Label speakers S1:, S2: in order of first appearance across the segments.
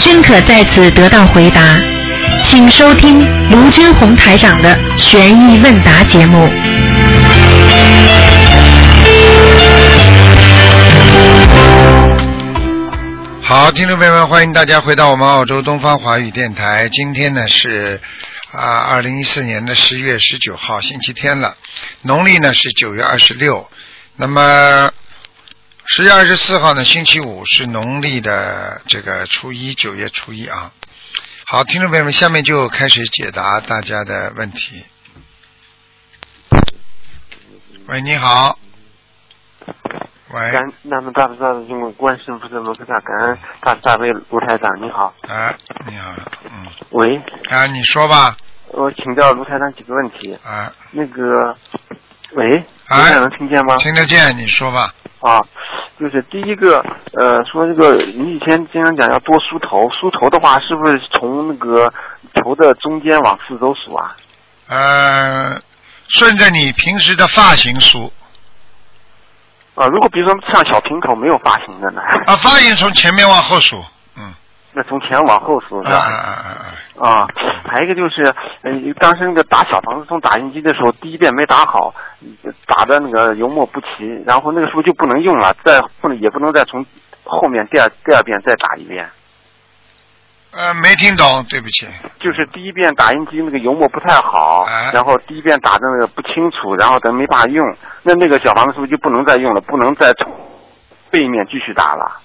S1: 均可在此得到回答。请收听卢军红台长的悬疑问答节目。
S2: 好，听众朋友们，欢迎大家回到我们澳洲东方华语电台。今天呢是啊，二零一四年的十月十九号，星期天了。农历呢是九月二十六。那么十月二十四号呢，星期五是农历的这个初一，九月初一啊。好，听众朋友们，下面就开始解答大家的问题。喂，你好。喂。
S3: 感南无大慈大悲救苦观世音菩萨摩诃萨，感恩大慈大悲卢台长，你好。
S2: 哎，你好，嗯。
S3: 喂。
S2: 啊，你说吧。
S3: 我请教卢台长几个问题。
S2: 啊。
S3: 那个，喂。
S2: 哎。
S3: 能听见吗？
S2: 听得见，你说吧。
S3: 啊，就是第一个，呃，说这个你以前经常讲要多梳头，梳头的话是不是从那个头的中间往四周梳啊？
S2: 呃，顺着你平时的发型梳。
S3: 啊，如果比如说像小平头没有发型的呢？
S2: 啊，发型从前面往后梳，嗯。
S3: 那从前往后数是吧？
S2: 啊
S3: 还有一个就是，呃，当时那个打小房子从打印机的时候，第一遍没打好，打的那个油墨不齐，然后那个时候就不能用了，再不能也不能再从后面第二第二遍再打一遍。
S2: 呃，没听懂，对不起。
S3: 就是第一遍打印机那个油墨不太好，然后第一遍打的那个不清楚，然后咱没法用，那那个小房子是不是就不能再用了？不能再从背面继续打了？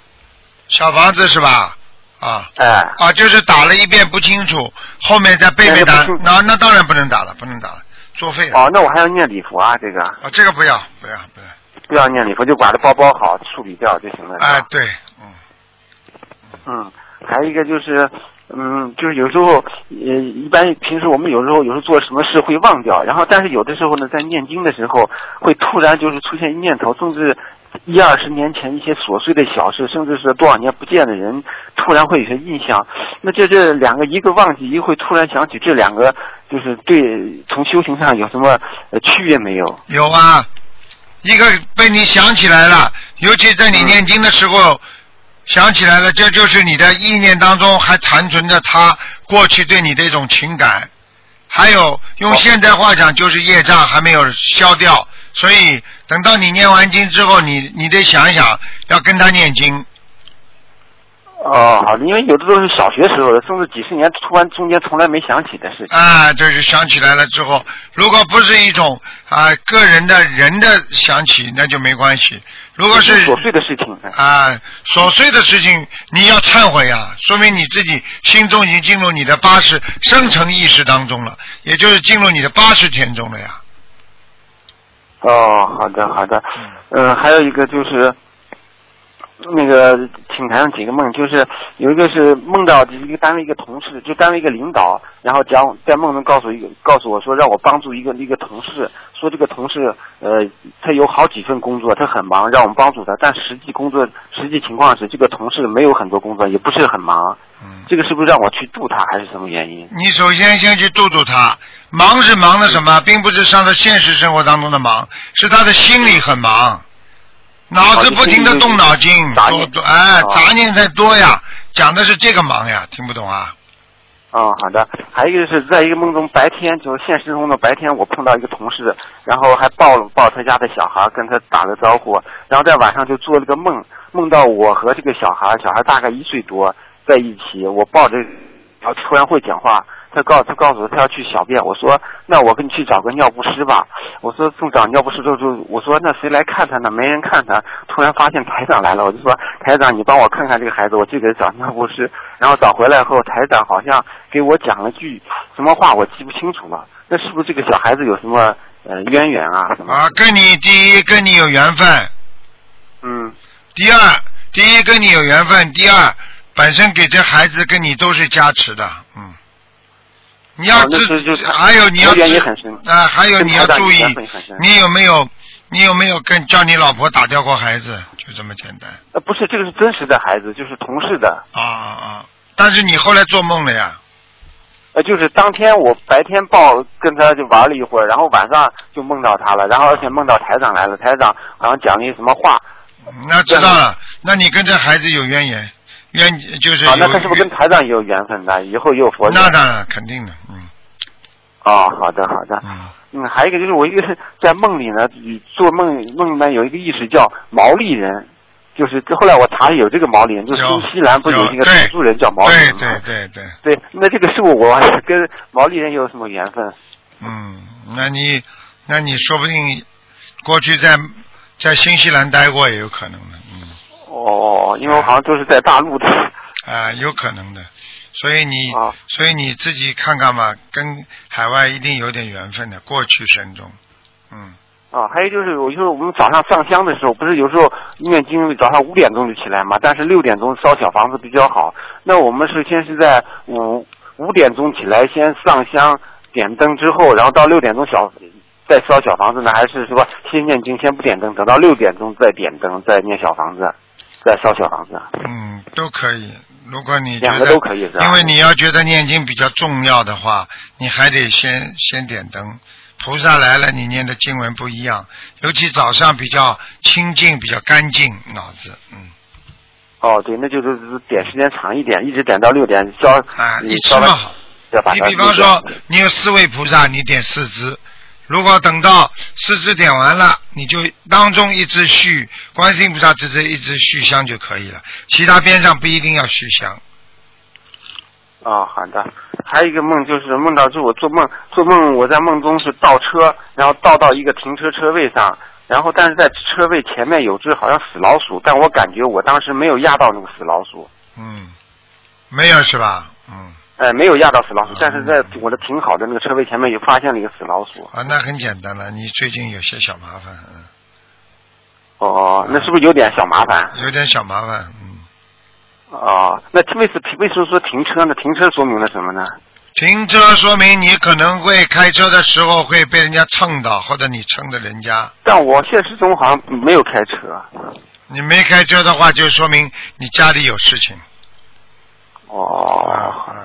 S2: 小房子是吧？啊，
S3: 哎，
S2: 啊，就是打了一遍不清楚，后面再背背打，那那当然不能打了，不能打了，作废了。
S3: 哦，那我还要念礼佛啊，这个。
S2: 啊，这个不要，不要，不要。
S3: 不要念礼佛，就把它包包好，处理掉就行了。
S2: 哎，对，
S3: 嗯。嗯，还有一个就是，嗯，就是有时候，呃，一般平时我们有时候有时候做什么事会忘掉，然后但是有的时候呢，在念经的时候会突然就是出现念头，甚至一二十年前一些琐碎的小事，甚至是多少年不见的人，突然会有些印象。那这这两个，一个忘记，一个会突然想起，这两个就是对从修行上有什么呃区别没有？
S2: 有啊，一个被你想起来了，尤其在你念经的时候。想起来了，这就是你的意念当中还残存着他过去对你的一种情感，还有用现代话讲就是业障还没有消掉，所以等到你念完经之后，你你得想一想要跟他念经。
S3: 哦，好的，因为有的都是小学时候的，甚至几十年突然中间从来没想起的事情。
S2: 啊，就是想起来了之后，如果不是一种啊个人的人的想起，那就没关系。如果是
S3: 琐碎的事情
S2: 啊，琐碎的事情你要忏悔啊，说明你自己心中已经进入你的八十深层意识当中了，也就是进入你的八十天中了呀。
S3: 哦，好的好的，嗯，还有一个就是。那个，请谈上几个梦，就是有一个是梦到一个单位一个同事，就单位一个领导，然后讲在梦中告诉一个告诉我说让我帮助一个一个同事，说这个同事呃他有好几份工作，他很忙，让我们帮助他，但实际工作实际情况是这个同事没有很多工作，也不是很忙。
S2: 嗯。
S3: 这个是不是让我去度他，还是什么原因？
S2: 你首先先去度度他，忙是忙的什么，并不是上他现实生活当中的忙，是他的心里很忙。脑子不停的动脑筋，多多哎，杂念太多呀。讲的是这个忙呀，听不懂啊？
S3: 哦，好的。还有一个是在一个梦中，白天就是现实中的白天，我碰到一个同事，然后还抱了抱他家的小孩，跟他打了招呼。然后在晚上就做了个梦，梦到我和这个小孩，小孩大概一岁多，在一起，我抱着，然后突然会讲话。他告他告诉我他要去小便，我说那我跟你去找个尿不湿吧。我说正找尿不湿就就我说那谁来看他呢？没人看他。突然发现台长来了，我就说台长你帮我看看这个孩子，我去给他找尿不湿。然后找回来后，台长好像给我讲了句什么话，我记不清楚了。那是不是这个小孩子有什么呃渊源啊？什么？
S2: 啊，跟你第一跟你有缘分。
S3: 嗯。
S2: 第二，第一跟你有缘分，第二本身给这孩子跟你都是加持的，嗯。你要知，还有你要啊，还有你要注意，你有没有，你有没有跟叫你老婆打掉过孩子？就这么简单。
S3: 呃，不是，这个是真实的孩子，就是同事的。
S2: 啊啊啊！但是你后来做梦了呀？
S3: 呃，就是当天我白天抱跟他就玩了一会儿，然后晚上就梦到他了，然后而且梦到台长来了，台长好像讲了一什么话。
S2: 那知道了，那你跟这孩子有渊源，愿就是
S3: 啊，那他是不是跟台长也有缘分的？以后也有佛？
S2: 那当然肯定的，嗯
S3: 哦，好的好的。
S2: 嗯，
S3: 嗯，还有一个就是我一个是在梦里呢，做梦梦里面有一个意识叫毛利人，就是后来我查有这个毛利人，就是新西兰不有一个土著人叫毛利
S2: 对
S3: 人吗？
S2: 对对对，
S3: 对那这个是我跟毛利人有什么缘分？
S2: 嗯，那你那你说不定过去在在新西兰待过也有可能的，嗯
S3: 哦，因为我好像都是在大陆的。
S2: 啊，有可能的，所以你、
S3: 啊
S2: 所以你自己看看吧，跟海外一定有点缘分的，过去生中，嗯。
S3: 啊，还有就是，我就是我们早上上香的时候，不是有时候念经早上五点钟就起来嘛，但是六点钟烧小房子比较好。那我们是先是在五五点钟起来，先上香点灯之后，然后到六点钟小再烧小房子呢，还是说先念经先不点灯，等到六点钟再点灯再念小房子，再烧小房子？
S2: 嗯，都可以。如果你觉
S3: 两
S2: 得
S3: 个都可以是吧？
S2: 因为你要觉得念经比较重要的话，你还得先先点灯。菩萨来了，你念的经文不一样，尤其早上比较清净、比较干净，脑子，嗯，
S3: 哦，对，那就是点时间长一点，一直点到六点烧。
S2: 啊，
S3: 你烧到
S2: 一次嘛好。
S3: 要把它
S2: 你比方说，你有四位菩萨，你点四支，如果等到四支点完了，你就当中一支续观世音菩萨只是一支续香就可以了，其他边上不一定要续香。
S3: 哦，好的。还有一个梦，就是梦到就是我做梦，做梦我在梦中是倒车，然后倒到一个停车车位上，然后但是在车位前面有只好像死老鼠，但我感觉我当时没有压到那个死老鼠，
S2: 嗯，没有是吧？嗯，
S3: 哎，没有压到死老鼠
S2: 嗯，
S3: 但是在我的停好的那个车位前面有发现了一个死老鼠。
S2: 啊，那很简单了，你最近有些小麻烦，嗯，
S3: 哦，那是不是有点小麻烦？
S2: 有点小麻烦，嗯，
S3: 哦，那为什为什么说停车呢？停车说明了什么呢？
S2: 停车说明你可能会开车的时候会被人家蹭到，或者你蹭的人家。
S3: 但我现实中好像没有开车。
S2: 你没开车的话，就说明你家里有事情。
S3: 哦，
S2: 啊，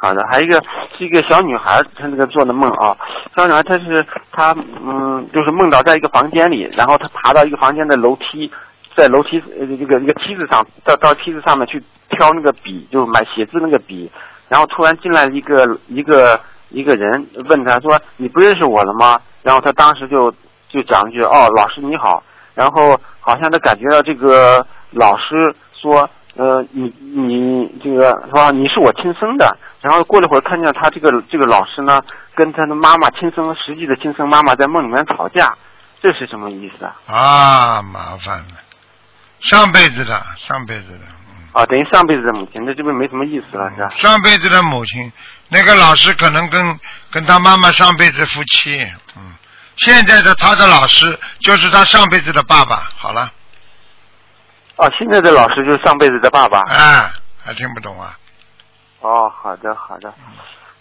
S3: 好的，还有一个是一个小女孩，她那个做的梦啊，小女孩她是她嗯，就是梦到在一个房间里，然后她爬到一个房间的楼梯，在楼梯呃这个一个梯子上，到到梯子上面去挑那个笔，就是买写字那个笔，然后突然进来一个一个一个人问她说你不认识我了吗？然后她当时就就讲一句哦老师你好，然后好像她感觉到这个老师说。呃，你你这个说你是我亲生的，然后过了会儿看见他这个这个老师呢，跟他的妈妈亲生实际的亲生妈妈在梦里面吵架，这是什么意思啊？
S2: 啊，麻烦了，上辈子的，上辈子的，嗯，
S3: 啊，等于上辈子的母亲，那这边没什么意思了，是吧？
S2: 上辈子的母亲，那个老师可能跟跟他妈妈上辈子夫妻，嗯，现在的他的老师就是他上辈子的爸爸。好了，
S3: 哦，现在的老师就是上辈子的爸爸。
S2: 啊，还听不懂啊？
S3: 哦，好的好的，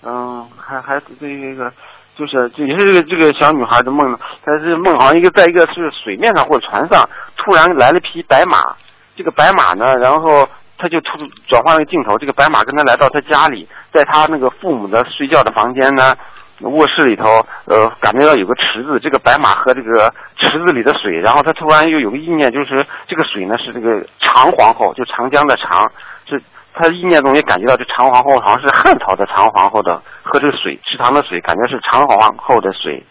S3: 嗯，还还这个就是就也是这个这个小女孩的梦，她是梦好像一个在一个是水面上或者船上，突然来了匹白马，这个白马呢，然后他就突转换了镜头，这个白马跟他来到他家里，在他那个父母的睡觉的房间呢。卧室里头，呃，感觉到有个池子，这个白马和这个池子里的水，然后他突然又有个意念，就是这个水呢是这个长皇后，就长江的长，是他意念中也感觉到这长皇后好像是汉朝的长皇后的喝这个水，池塘的水，感觉是长皇后的水。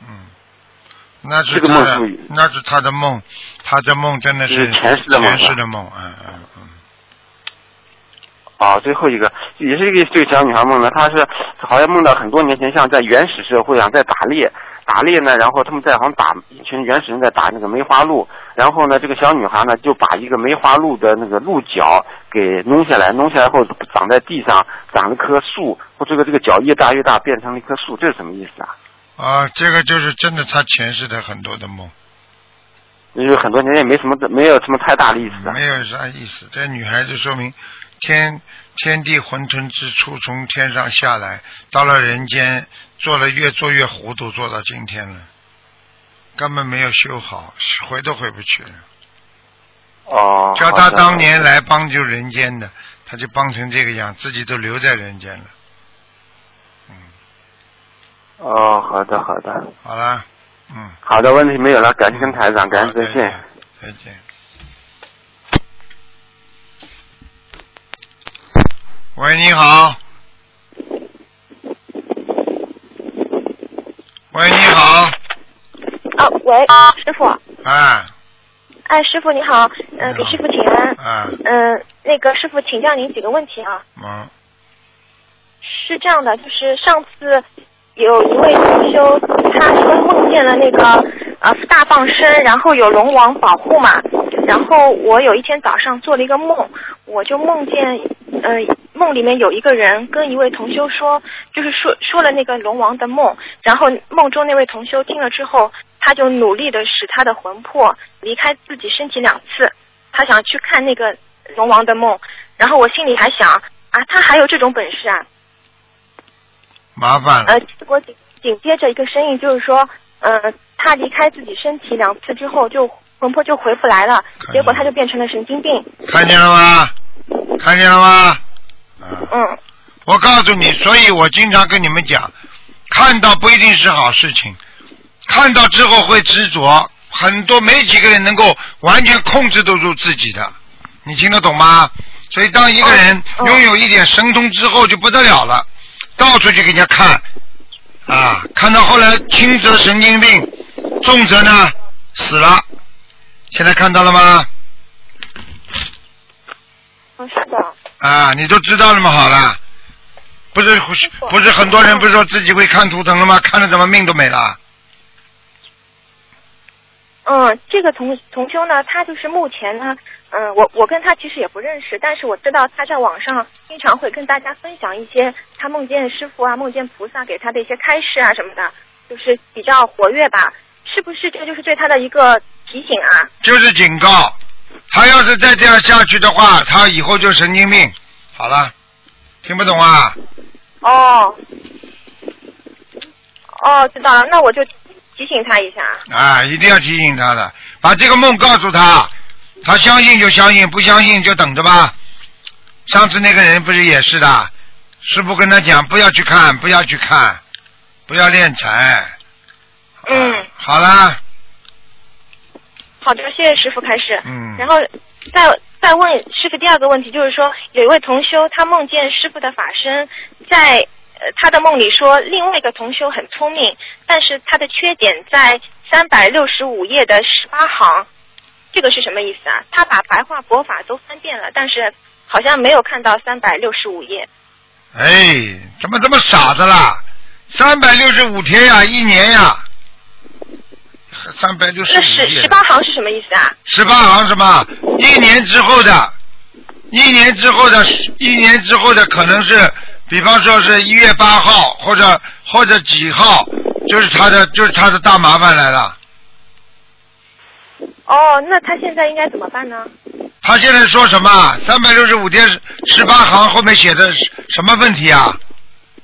S2: 嗯，那是
S3: 这个
S2: 他的
S3: 梦
S2: 那是他的梦，他的梦真的是
S3: 是前世的梦
S2: 前世的梦，嗯嗯嗯。
S3: 啊，最后一个也是一个这个小女孩梦呢，她是好像梦到很多年前，像在原始社会上在打猎，打猎呢，然后他们在好像打一群原始人在打那个梅花鹿，然后呢，这个小女孩呢就把一个梅花鹿的那个鹿角给弄下来，弄下来后长在地上，长了棵树，或这个这个角越大越大，变成了一棵树，这是什么意思啊？
S2: 啊，这个就是真的，他前世的很多的梦，
S3: 因为很多年也没什么没有什么太大的意思啊。
S2: 没有啥意思。这女孩子说明天天地混沌之初，从天上下来，到了人间，做了越做越糊涂，做到今天了，根本没有修好，回都回不去了。
S3: 哦，
S2: 叫他当年来帮助人间的，他就帮成这个样，自己都留在人间了。嗯，
S3: 哦，好的好的
S2: 好了，嗯，
S3: 好的，问题没有了，感谢跟台长，感
S2: 好
S3: 谢再见。。
S2: 再见。喂，你好。喂，你好。
S4: 啊，喂，师傅。
S2: 啊。
S4: 哎，师傅你好，嗯、给师傅请安。
S2: 啊。
S4: 嗯、那个师傅，请教您几个问题啊。
S2: 嗯。
S4: 是这样的，就是上次有一位同修，他说梦见了那个呃大放生，然后有龙王保护嘛。然后我有一天早上做了一个梦，我就梦见，呃，梦里面有一个人跟一位同修说，就是说说了那个龙王的梦，然后梦中那位同修听了之后，他就努力的使他的魂魄离开自己身体两次，他想去看那个龙王的梦，然后我心里还想啊，他还有这种本事啊，
S2: 麻烦了。
S4: 呃，结果紧紧接着一个声音就是说，呃，他离开自己身体两次之后，就魂魄就回不来了，结果他就变成了神经病。
S2: 看见了吗？看见了吗？啊。
S4: 嗯。
S2: 我告诉你，所以我经常跟你们讲，看到不一定是好事情，看到之后会执着，很多没几个人能够完全控制得住自己的，你听得懂吗？所以当一个人拥有一点神通之后就不得了了，到处去给人家看，啊，看到后来轻则神经病，重则呢死了，现在看到了吗？
S4: 嗯，是的。
S2: 啊，你都知道了吗？好了，不是不是很多人不是说自己会看图腾了吗？看了怎么命都没了？
S4: 嗯，这个同同修呢，他就是目前呢，嗯，我我跟他其实也不认识，但是我知道他在网上经常会跟大家分享一些他梦见师傅啊、梦见菩萨给他的一些开示啊什么的，就是比较活跃吧。是不是这就是对他的一个提醒啊？
S2: 就是警告，他要是再这样下去的话，他以后就神经病。好了，听不懂啊？
S4: 哦，哦，知道了，那我就提醒他一下。
S2: 啊，一定要提醒他的，把这个梦告诉他，他相信就相信，不相信就等着吧。上次那个人不是也是的，师傅跟他讲不要去看，不要去看，不要练财。
S4: 嗯，
S2: 好啦，
S4: 好的，谢谢师傅开始。
S2: 嗯
S4: 然后再再问师傅第二个问题，就是说有一位同修，他梦见师傅的法身在呃他的梦里说，另外一个同修很聪明，但是他的缺点在三百六十五页的十八行，这个是什么意思啊？他把白话佛法都翻遍了，但是好像没有看到三百六十五页。
S2: 哎，怎么这么傻子啦？三百六十五天呀，一年呀，三百六十
S4: 那
S2: 五那
S4: 十十。八行是什么意思啊？
S2: 十八行什么？一年之后的，一年之后的，一年之后的可能是，比方说是一月八号或者或者几号，就是他的就是他的大麻烦来了。
S4: 哦，那他现在应该怎么办呢？
S2: 他现在说什么？三百六十五天十八行后面写的什么问题啊？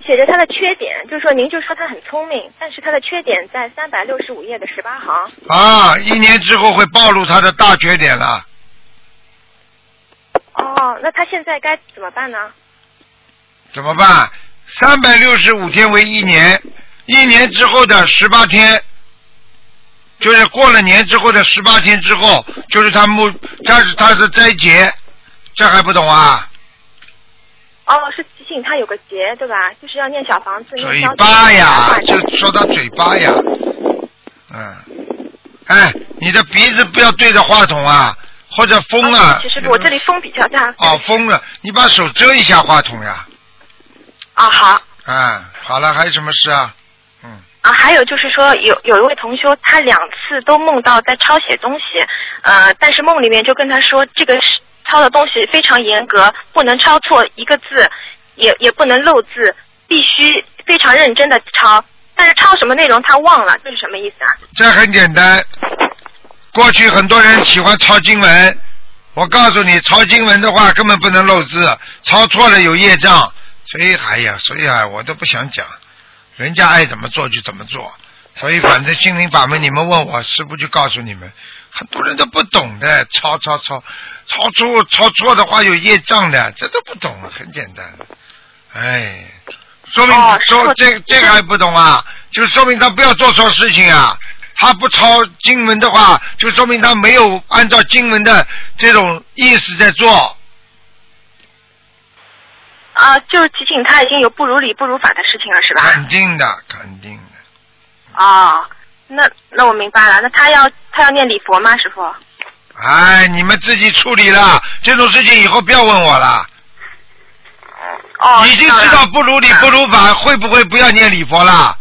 S4: 写着他的缺点，就是说您就说他很聪明，但是他的缺点在三百六十五页的十八行。
S2: 啊，一年之后会暴露他的大缺点了。
S4: 哦，那他现在该怎么办呢？
S2: 怎么办？三百六十五天为一年，一年之后的十八天，就是过了年之后的十八天之后，就是他木，他是他是斋劫，这还不懂啊？
S4: 哦，是提醒他有个结，对吧？就是要念小房子，念
S2: 嘴
S4: 消
S2: 巴呀，就说他嘴巴呀，嗯，哎，你的鼻子不要对着话筒啊，或者风啊。
S4: 其实我这里风比较大。
S2: 哦，风了，你把手遮一下话筒呀。
S4: 啊，好。
S2: 嗯，好了，还有什么事啊？
S4: 嗯啊，还有就是说，有有一位同修，他两次都梦到在抄写东西，呃，但是梦里面就跟他说，这个是抄的东西非常严格，不能抄错一个字，也也不能漏字，必须非常认真的抄。但是抄什么内容他忘了，这是什么意思啊？
S2: 这很简单，过去很多人喜欢抄经文，我告诉你，抄经文的话根本不能漏字，抄错了有业障，所以哎呀，所以啊，我都不想讲，人家爱怎么做就怎么做，所以反正心灵法门，你们问我，师傅就告诉你们，很多人都不懂的，抄抄抄，抄错抄错的话有业障的，这都不懂，很简单，哎，说明、
S4: 哦
S2: 说这这个还不懂啊，就说明他不要做错事情啊。他不抄经文的话，就说明他没有按照经文的这种意思在做。
S4: 啊，啊，就是提醒他已经有不如理不如法的事情了，是吧？
S2: 肯定的，肯定的。
S4: 哦，那那我明白了。那他要他要念礼佛吗，师傅？
S2: 哎，你们自己处理了这种事情，以后不要问我了。
S4: 哦，
S2: 已经知道不如理不如法，会不会不要念礼佛了？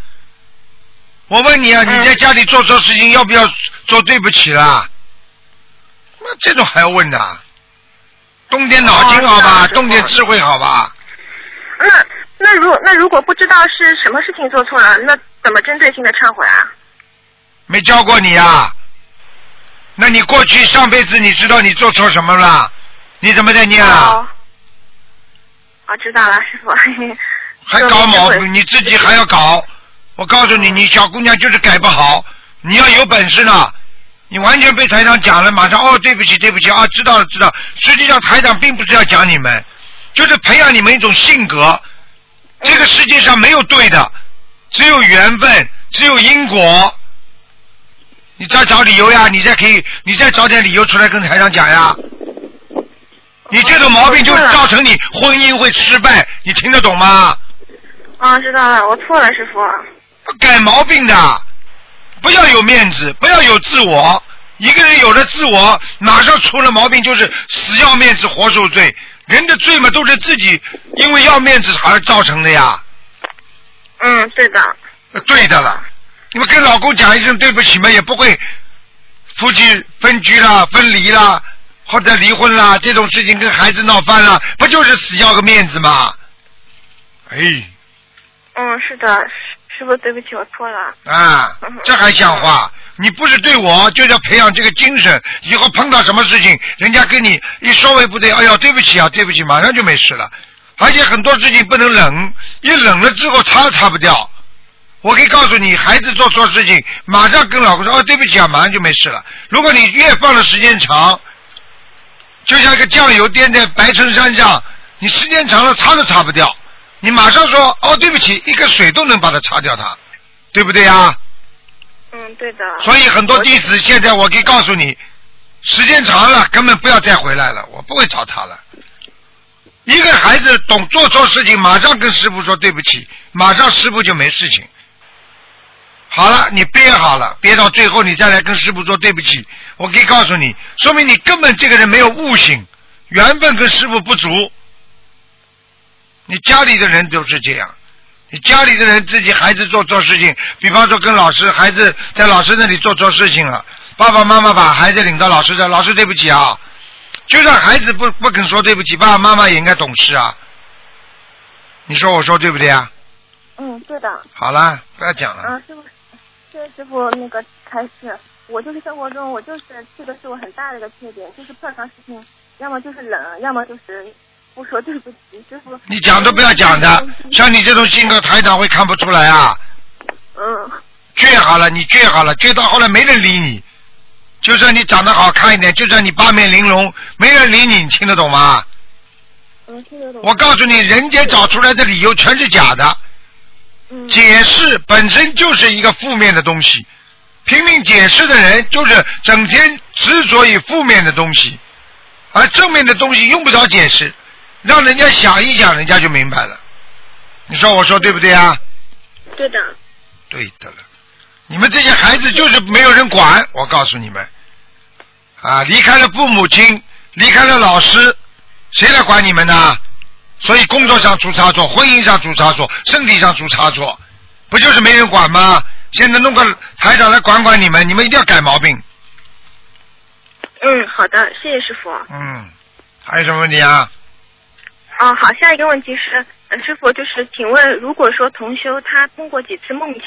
S2: 我问你啊，
S4: 嗯
S2: 你在家里做错事情，要不要说对不起啦？那这种还要问的？动点脑筋好吧，动点智慧好吧？
S4: 那那如那如果不知道是什么事情做错了，那怎么针对性的忏悔啊？
S2: 没教过你啊？那你过去上辈子你知道你做错什么了？你怎么在念啊？
S4: 哦，哦，知道了，师傅。
S2: 还搞毛病，你自己还要搞。我告诉你，你小姑娘就是改不好，你要有本事呢。你完全被台长讲了，马上哦，对不起，对不起啊，知道了，知道。实际上台长并不是要讲你们，就是培养你们一种性格。这个世界上没有对的，只有缘分，只有因果。你再找理由呀，你再可以，你再找点理由出来跟台长讲呀。你这种毛病就造成你婚姻会失败，你听得懂吗？
S4: 啊，知道了，我错了，师傅。
S2: 改毛病的，不要有面子，不要有自我。一个人有了自我，马上出了毛病就是死要面子活受罪。人的罪嘛，都是自己因为要面子而造成的呀。
S4: 嗯，对的。
S2: 对的了，你们跟老公讲一声对不起嘛，也不会夫妻分居啦、分离啦，或者离婚啦，这种事情跟孩子闹翻了，不就是死要个面子吗？哎，
S4: 嗯，是的，师师傅，对不起，我错了。
S2: 啊，这还像话？你不是对我，就要培养这个精神。以后碰到什么事情，人家跟你一稍微不对，哎呀，对不起啊，对不起，马上就没事了。而且很多事情不能冷，一冷了之后擦都擦不掉。我可以告诉你，孩子做错事情，马上跟老公说哦，对不起啊，马上就没事了。如果你越放的时间长，就像一个酱油垫在白衬衫上，你时间长了擦都擦不掉。你马上说哦，对不起，一个水都能把它擦掉它，对不对呀？
S4: 嗯，对的。
S2: 所以很多弟子现在我可以告诉你，时间长了根本不要再回来了，我不会找他了。一个孩子懂做错事情，马上跟师傅说对不起，马上师傅就没事情。好了，你憋好了，憋到最后你再来跟师傅说对不起，我可以告诉你，说明你根本这个人没有悟性，缘分跟师傅不足。你家里的人都是这样，你家里的人自己孩子做错事情，比方说跟老师，孩子在老师那里做错事情了，爸爸妈妈把孩子领到老师这，老师对不起啊，就算孩子不不肯说对不起，爸爸妈妈也应该懂事啊。你说我说对不对啊？
S4: 嗯，对的。
S2: 好了，不要讲了。
S4: 啊，师傅，谢谢师傅那个开示。我就是生活中，我就是这个是我很大的一个缺点，就是碰上事情，要么就是冷，要么就是不说对不起，师傅。
S2: 你讲都不要讲的，像你这种性格，台长会看不出来啊。
S4: 嗯。
S2: 倔好了，你倔好了，倔到后来没人理你。就算你长得好看一点，就算你八面玲珑，没人理你，你听得懂吗？
S4: 嗯，听得懂。
S2: 我告诉你，人家找出来的理由全是假的。
S4: 嗯。
S2: 解释本身就是一个负面的东西，拼命解释的人就是整天执着于负面的东西，而正面的东西用不着解释，让人家想一想，人家就明白了。你说我说对不对啊？
S4: 对的。
S2: 对的了，你们这些孩子就是没有人管，我告诉你们，啊，离开了父母亲，离开了老师，谁来管你们呢？所以工作上出差错，婚姻上出差错，身体上出差错，不就是没人管吗？现在弄个台长来管管你们，你们一定要改毛病。
S4: 嗯，好的，谢谢师傅。
S2: 嗯，还有什么问题啊？
S4: 哦，好，下一个问题是，呃师傅，就是请问，如果说同修他通过几次梦境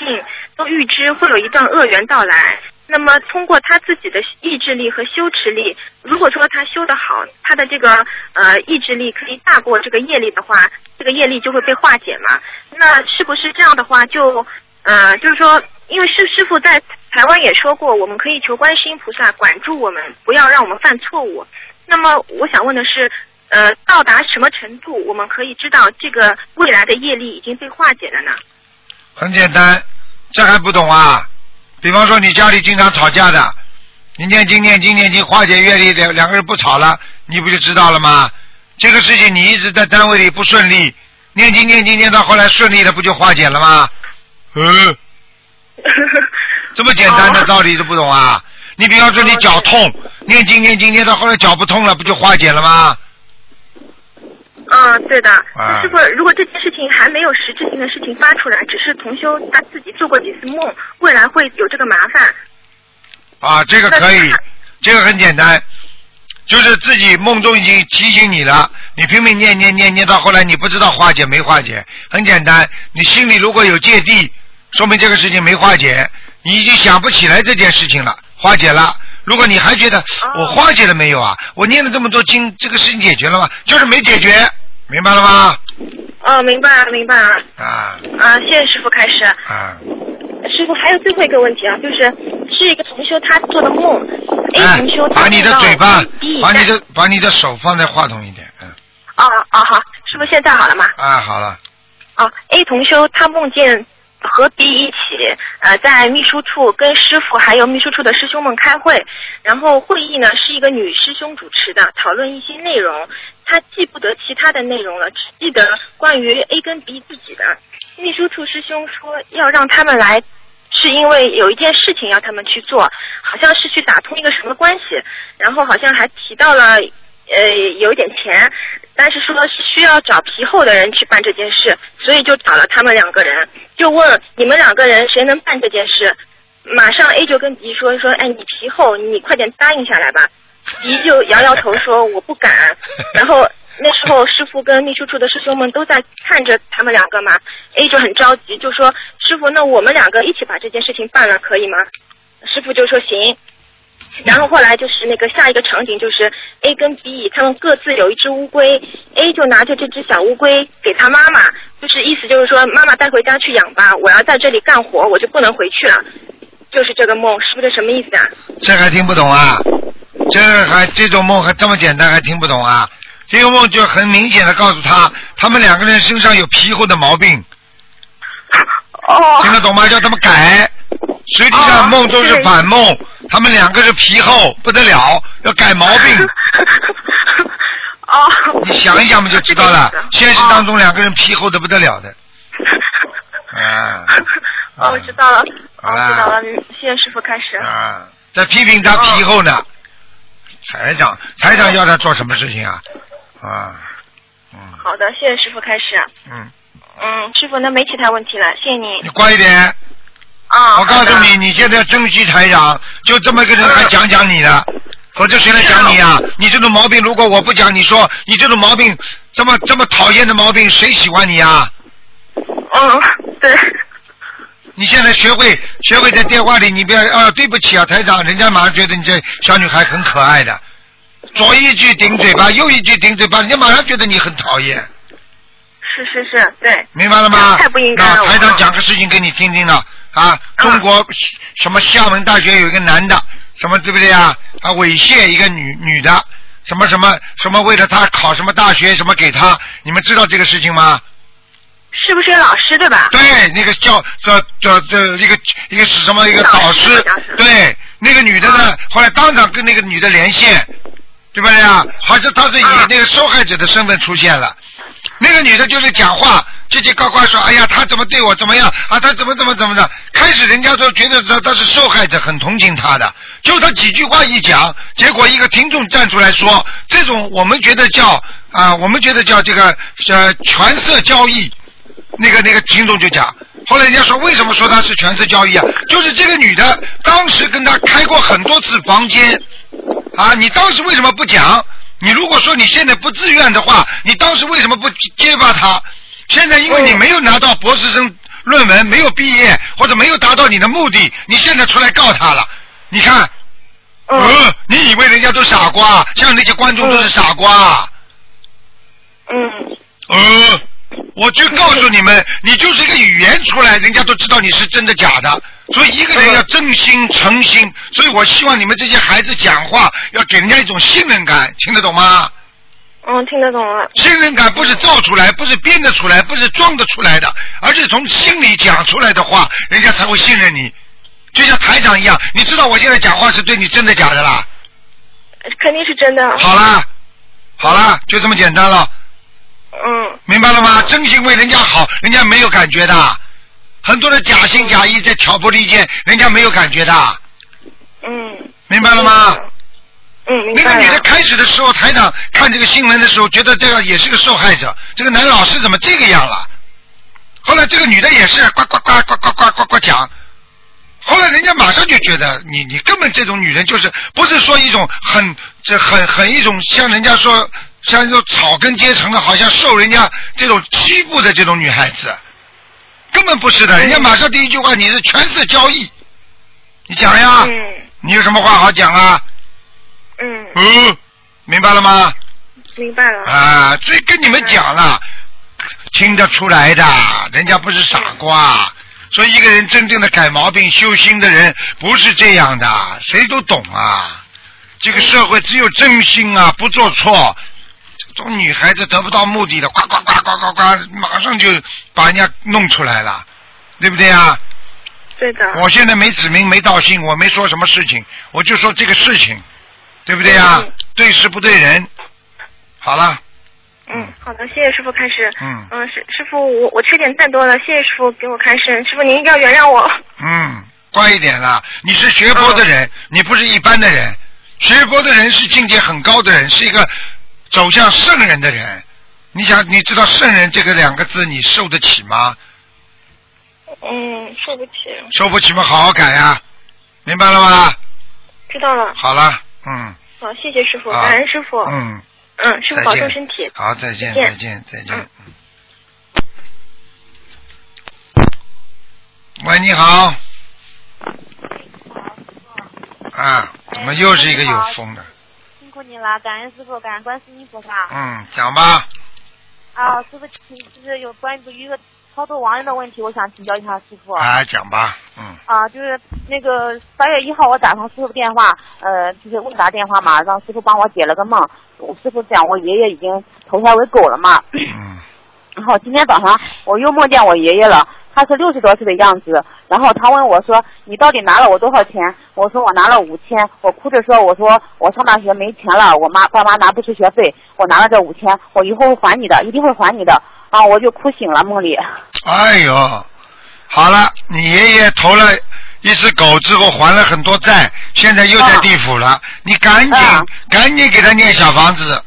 S4: 都预知会有一段恶缘到来，那么通过他自己的意志力和修持力，如果说他修得好，他的这个呃意志力可以大过这个业力的话，这个业力就会被化解嘛？那是不是这样的话就呃就是说，因为师师傅在台湾也说过，我们可以求观世音菩萨管住我们，不要让我们犯错误。那么我想问的是。呃，到达什么程度，我们可以知道这个未来的业力已经被化解了呢？
S2: 很简单，这还不懂啊？比方说你家里经常吵架的，你念经念经念经化解阅历，两两个人不吵了，你不就知道了吗？这个事情你一直在单位里不顺利，念经念经念到后来顺利了，不就化解了吗？嗯，这么简单的
S4: 哦
S2: 道理都不懂啊？你比方说你脚痛，念经念经念到后来脚不痛了，不就化解了吗？
S4: 嗯，对的。
S2: 啊
S4: 师傅，如果这件事情还的事情发出来，只是同修他自己做过几次梦，未来会有这个麻烦。
S2: 啊，这个可以，这个很简单，就是自己梦中已经提醒你了，你拼命念念念念到后来你不知道化解没化解，很简单，你心里如果有芥蒂，说明这个事情没化解，你已经想不起来这件事情了，化解了。如果你还觉得我化解了没有啊？我念了这么多经，这个事情解决了吗？就是没解决，明白了吗？
S4: 哦，明白了，明白了。
S2: 啊
S4: 啊，谢谢师傅开始。
S2: 啊，
S4: 师傅，还有最后一个问题啊，就是是一个同修他做的梦，A
S2: 哎
S4: 同修，他
S2: 把你的嘴巴把你的把你的手放在话筒一点，嗯，
S4: 哦哦好，师傅现在好了吗？
S2: 啊，好了，
S4: 哦，A 同修他梦见和 B 一起呃在秘书处跟师傅还有秘书处的师兄们开会，然后会议呢是一个女师兄主持的，讨论一些内容。他记不得其他的内容了，只记得关于 A 跟 B 自己的。秘书处师兄说要让他们来，是因为有一件事情要他们去做，好像是去打通一个什么关系，然后好像还提到了呃有一点钱，但是说是需要找皮厚的人去办这件事，所以就找了他们两个人，就问你们两个人谁能办这件事。马上 A 就跟 B 说说，哎，你皮厚，你快点答应下来吧。B 就摇摇头说我不敢。然后那时候师傅跟秘书处的师兄们都在看着他们两个嘛，A 就很着急，就说师傅，那我们两个一起把这件事情办了，可以吗？师傅就说行。然后后来就是那个下一个场景，就是 A 跟 B 他们各自有一只乌龟，A 就拿着这只小乌龟给他妈妈，就是意思就是说妈妈带回家去养吧，我要在这里干活，我就不能回去了，就是这个梦，是不是什么意思啊？
S2: 这还听不懂啊？这还这种梦还这么简单还听不懂啊？这个梦就很明显的告诉他，他们两个人身上有皮厚的毛病，
S4: 哦
S2: 听得懂吗？叫他们改。实际上
S4: 哦
S2: 梦都是反梦，他们两个是皮厚不得了，要改毛病。
S4: 哦，
S2: 你想一想嘛就知道了现实当中两个人皮厚的不得了的。啊。
S4: 哦，我知道了，哦，
S2: 好啦
S4: 知道了，谢谢师傅开始。
S2: 啊，在批评他皮厚呢。台长，台长要他做什么事情啊？啊，嗯
S4: 好的，谢谢师傅开始。
S2: 嗯，
S4: 嗯，师傅，那没其他问题了，谢谢你。
S2: 你乖一点。
S4: 啊，
S2: 我告诉你，你现在要珍惜台长，就这么一个人还讲讲你的，否则谁来讲你啊？你这种毛病，如果我不讲，你说你这种毛病，这么这么讨厌的毛病，谁喜欢你啊？
S4: 嗯，对。
S2: 你现在学会学会在电话里，你不要啊，对不起啊，台长，人家马上觉得你这小女孩很可爱的，左一句顶嘴巴，右一句顶嘴巴，人家马上觉得你很讨厌，
S4: 是是是，对。
S2: 明白了吗？
S4: 太不应该了。
S2: 台长讲个事情给你听听了啊，中国什么厦门大学有一个男的，什么对不对啊？啊，猥亵一个女女的，什么什么什么，为了他考什么大学，什么给他，你们知道这个事情吗？
S4: 是不是老师对吧？
S2: 对，那个叫叫叫这一个一个是什么一个导师对，那个女的呢，后来当场跟那个女的连线，对不对啊？好像她是以
S4: 啊
S2: 那个受害者的身份出现了。那个女的就是讲话叽叽呱呱说，哎呀，他怎么对我怎么样啊？他怎么怎么怎么的？开始人家都觉得他他是受害者，很同情他的。就他几句话一讲，结果一个听众站出来说，这种我们觉得叫啊，我们觉得叫这个呃权色交易。那个那个听众就讲，后来人家说为什么说他是权势交易啊？就是这个女的当时跟他开过很多次房间，啊，你当时为什么不讲？你如果说你现在不自愿的话，你当时为什么不揭发他？现在因为你没有拿到博士生论文，没有毕业或者没有达到你的目的，你现在出来告他了。你看，
S4: 嗯
S2: 呃，你以为人家都傻瓜？像那些观众都是傻瓜。
S4: 嗯
S2: 呃，我就告诉你们，你就是一个语言出来，人家都知道你是真的假的。所以一个人要真心诚心，所以我希望你们这些孩子讲话要给人家一种信任感，听得懂吗？
S4: 嗯，听得懂了。
S2: 信任感不是造出来，不是编得出来，不是装得出来的，而是从心里讲出来的话，人家才会信任你。就像台长一样，你知道我现在讲话是对你真的假的啦？
S4: 肯定是真的。
S2: 好啦，好啦，就这么简单了。
S4: 嗯
S2: 明白了吗？真心为人家好，人家没有感觉的。很多的假心假意在挑拨离间，人家没有感觉的，
S4: 嗯。
S2: 明白了吗？
S4: 嗯，明
S2: 那个。女的开始的时候，台长看这个新闻的时候，觉得这个也是个受害者，这个男老师怎么这个样了？后来这个女的也是呱呱呱呱呱呱呱呱讲，后来人家马上就觉得你你根本这种女人就是不是说一种很这很很一种像人家说像这种草根阶层的，好像受人家这种欺负的这种女孩子，根本不是的。人家马上第一句话你是权色交易，你讲呀，
S4: 嗯
S2: 你有什么话好讲啊？
S4: 嗯，
S2: 嗯，明白了吗？
S4: 明白了。
S2: 啊，这跟你们讲了，听得出来的，人家不是傻瓜。所以一个人真正的改毛病、修心的人不是这样的，谁都懂啊。这个社会只有真心啊，不做错。女孩子得不到目的的，呱呱呱呱呱呱，马上就把人家弄出来了，对不对啊？
S4: 对的。
S2: 我现在没指名没道姓，我没说什么事情，我就说这个事情，对不对呀？
S4: 嗯
S2: 对事不对人。好了，
S4: 嗯，好的，谢谢师傅开始。
S2: 嗯
S4: 嗯，师师傅，我我缺点太多了，谢谢师傅给我开示。师傅您一定要原谅我。
S2: 嗯，乖一点啦。你是学佛的人，你不是一般的人。学佛的人是境界很高的人，是一个走向圣人的人。你想，你知道“圣人”这个两个字，你受得起吗？
S4: 嗯，受不起。
S2: 受不起吗？好好改呀、明白了吗？
S4: 知道了。
S2: 好了，嗯
S4: 好，谢谢师傅，感恩师傅。
S2: 嗯，
S4: 嗯，师傅保重身体。
S2: 好，再见，
S4: 再见
S2: 再见，再见。喂，你好。啊，怎么又是一个有风的？
S5: 辛苦你了，感恩师傅，感恩观世音菩萨。
S2: 嗯，讲吧。
S5: 啊，师傅，请就是有关于一个操作亡人的问题，我想请教一下师傅。
S2: 啊，讲吧，嗯。
S5: 啊，就是那个八月一号我打通师傅电话，呃，就是问答电话嘛，让师傅帮我解了个梦。我师傅讲我爷爷已经投胎为狗了嘛，
S2: 嗯
S5: 然后今天早上我又梦见我爷爷了，他是六十多岁的样子，然后他问我说：“你到底拿了我多少钱？”我说：“我拿了五千。”我哭着说：“我说我上大学没钱了，我妈爸妈拿不出学费，我拿了这五千，我以后会还你的，一定会还你的。”啊，我就哭醒了梦里。
S2: 哎呦，好了，你爷爷投了一只狗之后还了很多债，现在又在地府了，你赶紧、
S5: 啊
S2: 赶紧给他念小房子，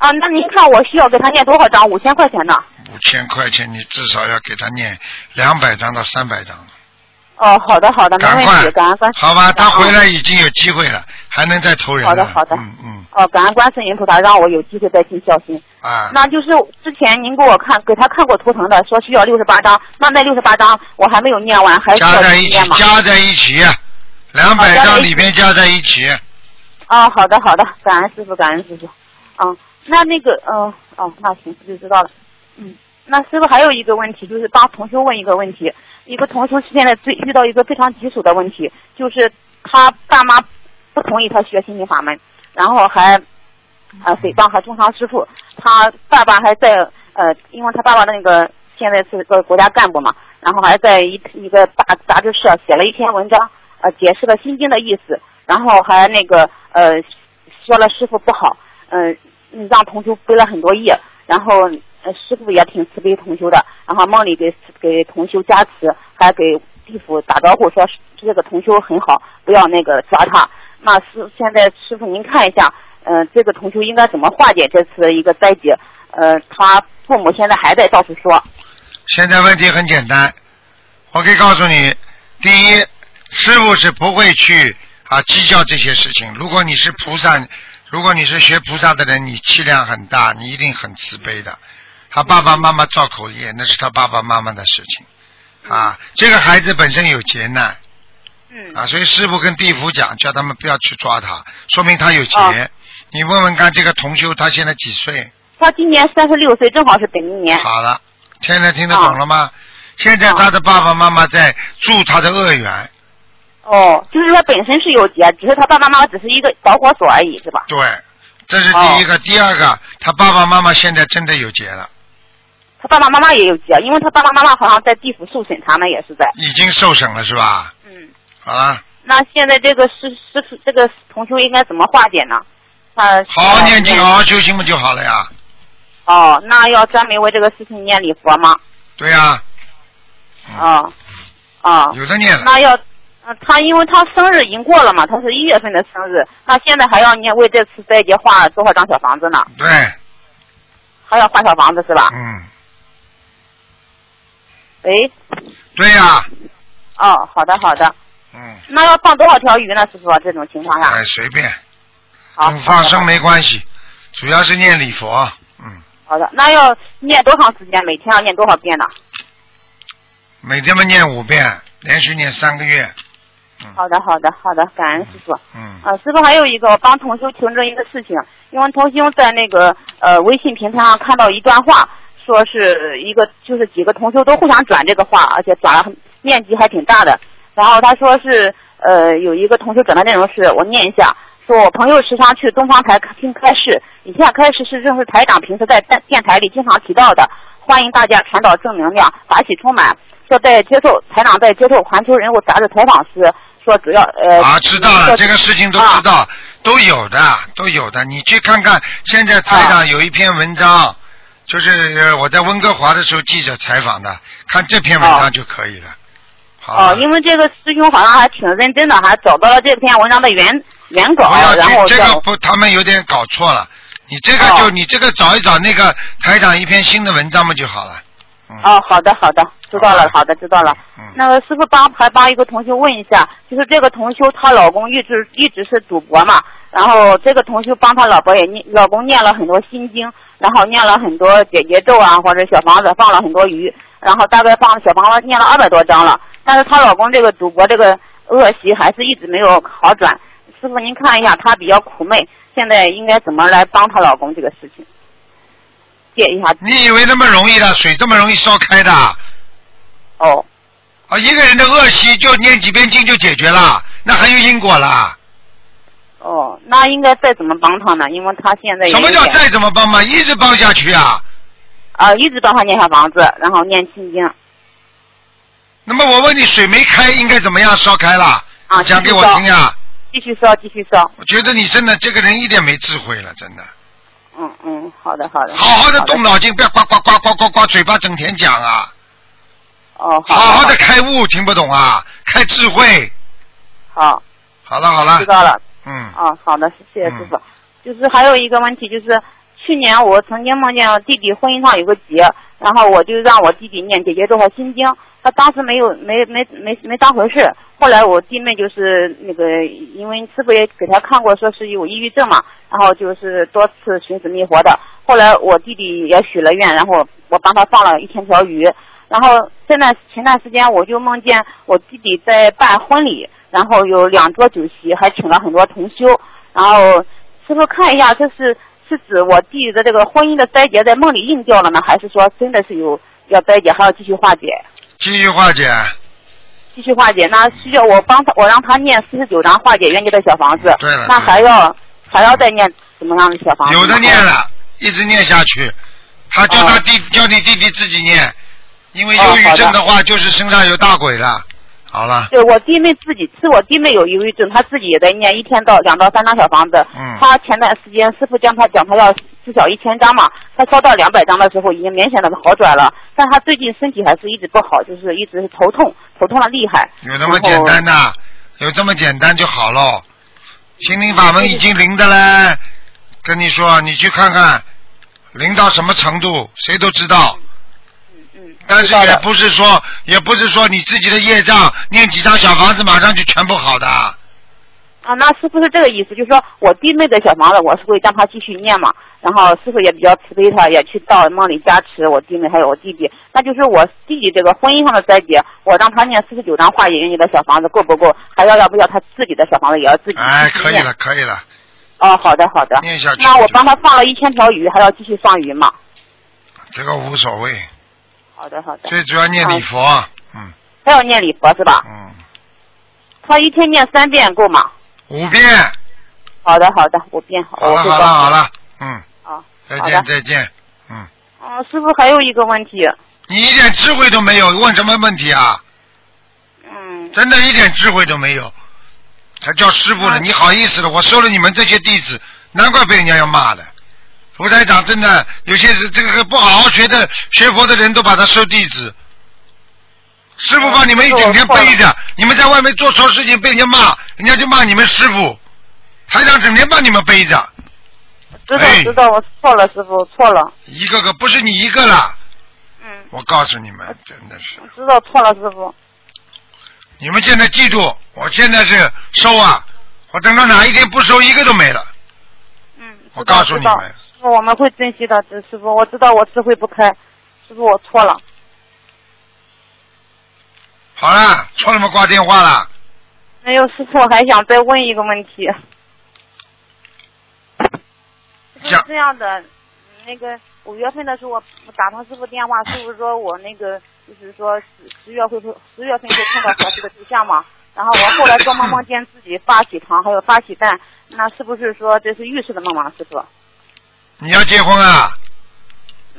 S5: 啊，那您看我需要给他念多少张？五千块钱呢？
S2: 五千块钱，你至少要给他念两百张到三百张，
S5: 哦，好的好的，没
S2: 赶快
S5: 问题，感恩观世音
S2: 好吧？他回
S5: 啊
S2: 来已经有机会了，还能再投人。
S5: 好的好的
S2: 嗯嗯
S5: 哦，感恩观世音菩萨，让我有机会再尽孝心。
S2: 啊，
S5: 那就是之前您给我看给他看过图腾的，说需要六十八张，那那六十八张我还没有念完，还
S2: 加在一起？加在一起，两百张里边加在一起，
S5: 啊，好的好的，感恩师傅，感恩师傅。嗯，那那个嗯哦，那行我就知道了。嗯，那师傅还有一个问题，就是帮同学问一个问题。一个同学现在最遇到一个非常棘手的问题，就是他爸妈不同意他学心经法门，然后还呃诽谤和中伤师傅。他爸爸还在呃，因为他爸爸那个现在是个国家干部嘛，然后还在一一个大杂志社写了一篇文章，呃，解释了心经的意思，然后还那个呃说了师傅不好，嗯，让同修背了很多亿，然后师傅也挺慈悲同修的，然后梦里给给同修加持，还给地府打招呼说这个同修很好，不要那个抓他。那师现在师傅您看一下，嗯、这个同修应该怎么化解这次的一个灾劫？呃，他父母现在还在到处说，
S2: 现在问题很简单，我可以告诉你，第一，师傅是不会去啊计较这些事情。如果你是菩萨，如果你是学菩萨的人，你气量很大，你一定很慈悲的。他爸爸妈妈造口业，那是他爸爸妈妈的事情啊。这个孩子本身有劫难
S5: 嗯
S2: 啊，所以师傅跟地府讲，叫他们不要去抓他，说明他有劫。
S5: 哦
S2: 你问问看，这个同修他现在几岁？
S5: 他今年三十六岁，正好是本命年。
S2: 好了，现在听得懂了吗？现在他的爸爸妈妈在助他的恶缘，
S5: 哦，就是说本身是有劫，只是他爸爸妈妈只是一个导火索而已，是吧？
S2: 对，这是第一个。第二个，他爸爸妈妈现在真的有劫了，
S5: 他爸爸妈妈也有劫，因为他爸爸妈妈好像在地府受审，他们也是在。
S2: 已经受审了是吧？
S5: 嗯，
S2: 好了，
S5: 那现在这个师师傅这个同修应该怎么化解呢？他
S2: 好好念经，好好修行不就好了呀？
S5: 哦，那要专门为这个事情念礼佛吗？
S2: 对呀、嗯
S5: 哦，哦，
S2: 有的念了，
S5: 那要，呃他因为他生日已经过了嘛，他是一月份的生日，那现在还要念为这次斋节画多少张小房子呢？
S2: 对，
S5: 还要画小房子是吧？
S2: 嗯，
S5: 喂，
S2: 对呀、
S5: 哦，好的好的，
S2: 嗯，
S5: 那要放多少条鱼呢，师傅？这种情况下，
S2: 哎，随便，
S5: 好，
S2: 跟放生没。关系，主要是念礼佛，嗯，
S5: 好的，那要念多长时间？每天要念多少遍呢？
S2: 每天嘛念五遍，连续念三个月，
S5: 好的好的好的，感恩师傅。
S2: 嗯，
S5: 啊，师傅还有一个，我帮同修求证一个事情，因为同修在那个呃微信平台上看到一段话，说是一个就是几个同修都互相转这个话，而且转了很面积还挺大的。然后他说是呃有一个同修转的内容是我念一下，说我朋友时常去东方台听开示，以下开示是正是台长平时在电电台里经常提到的，欢迎大家传导正能量，法喜充满。说在接受台长在接受《环球人物》杂志采访时，说只要呃
S2: 啊，知道了，这个事情都知道，都有的，都有的。你去看看，现在台长有一篇文章，就是呃我在温哥华的时候记者采访的，看这篇文章就可以了。好
S5: 因为这个师兄好像还挺认真的，还找到了这篇文章的原原稿
S2: 不要，
S5: 然后，
S2: 这个不，他们有点搞错了。你这个就、
S5: 哦
S2: 你这个找一找那个台长一篇新的文章嘛就好了。嗯。
S5: 哦，好的好的，知道了，好的知道了。
S2: 嗯。
S5: 那个师傅帮还帮一个同学问一下，就是这个同修她老公一直一直是赌博嘛，然后这个同修帮她老婆也念，老公念了很多心经，然后念了很多解结咒啊，或者小房子放了很多鱼，然后大概放小房子念了二百多张了，但是她老公这个赌博这个恶习还是一直没有好转。师傅您看一下，她比较苦闷，现在应该怎么来帮她老公这个事情？借一下
S2: 你以为那么容易的？水这么容易烧开的？
S5: 哦。
S2: 啊，一个人的恶习就念几遍经就解决了，那还有因果啦？
S5: 哦，那应该再怎么帮他呢？因为他现在
S2: 什么叫再怎么帮嘛？一直帮下去啊！
S5: 啊，一直帮他念小房子，然后念心经
S2: 那么我问你，水没开应该怎么样烧开了？
S5: 啊，
S2: 讲给我听啊！
S5: 继续烧，继续烧。
S2: 我觉得你真的这个人一点没智慧了，真的。
S5: 嗯嗯，好的好的。
S2: 好好的动脑筋，不要呱呱呱呱呱呱，嘴巴整天讲啊！
S5: 哦，
S2: 好
S5: 好
S2: 好的开悟，听不懂啊？开智慧。
S5: 好，
S2: 好了好了
S5: 知，道了。
S2: 嗯，
S5: 啊，好的，谢谢师傅。就是还有一个问题，就是去年我曾经梦见我弟弟婚姻上有个结，然后我就让我弟弟念姐姐多少心经，他当时没有没没没没当回事。后来我弟妹就是那个，因为师傅也给他看过，说是有抑郁症嘛，然后就是多次寻死觅活的。后来我弟弟也许了愿，然后我帮他放了一千条鱼。然后现在前段时间我就梦见我弟弟在办婚礼，然后有两桌酒席，还请了很多同修。然后师傅看一下，这是是指我弟弟的这个婚姻的灾劫在梦里应掉了呢，还是说真的是有要灾劫，还要继续化解？
S2: 继续化解。
S5: 继续化解，那需要我帮他，我让他念四十九张化解冤结的小房子。
S2: 对了
S5: 那还要还要再念什么样的小房子？
S2: 有的念了，一直念下去。他叫他弟，叫你弟弟自己念，因为忧郁症的话，就是身上有大鬼了。好了，
S5: 对我弟妹自己是我弟妹有抑郁症，她自己也在念，一天到两到三张小房子。
S2: 嗯
S5: 她前段时间师傅叫她讲她要至少一千张嘛，她烧到两百张的时候已经明显的好转了，但她最近身体还是一直不好，就是一直是头痛，头痛的厉害。
S2: 有那么简单的，有这么简单就好喽。心灵法门已经灵的嘞，跟你说，你去看看，灵到什么程度，谁都知道。
S5: 嗯，
S2: 但是也不是说，也不是说你自己的业障念几张小房子马上就全部好的。
S5: 啊，那师傅是这个意思，就是说我弟妹的小房子，我是会让他继续念嘛。然后师傅也比较慈悲他，也去到梦里加持我弟妹还有我弟弟。那就是我弟弟这个婚姻上的灾劫，我让他念四十九张化解冤结的小房子够不够？还要要不要他自己的小房子也要自己
S2: 哎，可以了，可以了，
S5: 哦，好的好的。
S2: 念下去。
S5: 那我帮他放了一千条鱼，还要继续放鱼吗？
S2: 这个无所谓，
S5: 好的好的。
S2: 最主要念礼佛，嗯
S5: 还要念礼佛是吧？
S2: 嗯，
S5: 他一天念三遍够吗？
S2: 五遍。
S5: 好的好的，五遍好。
S2: 好了好了好了，嗯，
S5: 啊。
S2: 再见再见，嗯，
S5: 嗯，师傅还有一个问题，
S2: 你一点智慧都没有，问什么问题啊？
S5: 嗯，
S2: 真的一点智慧都没有，还叫师傅了？
S5: 啊
S2: 你好意思了？我收了你们这些弟子，难怪被人家要骂的。卢台长真的有些是这个不好好学的学佛的人都把他收弟子。师傅把你们一整天背着，你们在外面做错事情被人家骂，人家就骂你们师傅。台长整天把你们背着，
S5: 知道
S2: 哎
S5: 知道，我错了，师傅错了。
S2: 一个个不是你一个了。
S5: 嗯，
S2: 我告诉你们，真的是，
S5: 我知道错了，师傅。
S2: 你们现在记住，我现在是收啊，我等到哪一天不收，一个都没了。
S5: 嗯，
S2: 我告诉你们，
S5: 师傅，我们会珍惜的，师傅，我知道我智慧不开，师傅我错了。
S2: 好了，错什么？挂电话了。
S5: 没有，师傅我还想再问一个问题。是这样的，那个五月份的时候，我我打通师傅电话，师傅说我那个就是说十十月会十月份会碰到合适的对象嘛。然后我后来做梦梦见自己发喜糖，还有发喜蛋，那是不是说这是预示的梦嘛，师傅？
S2: 你要结婚啊？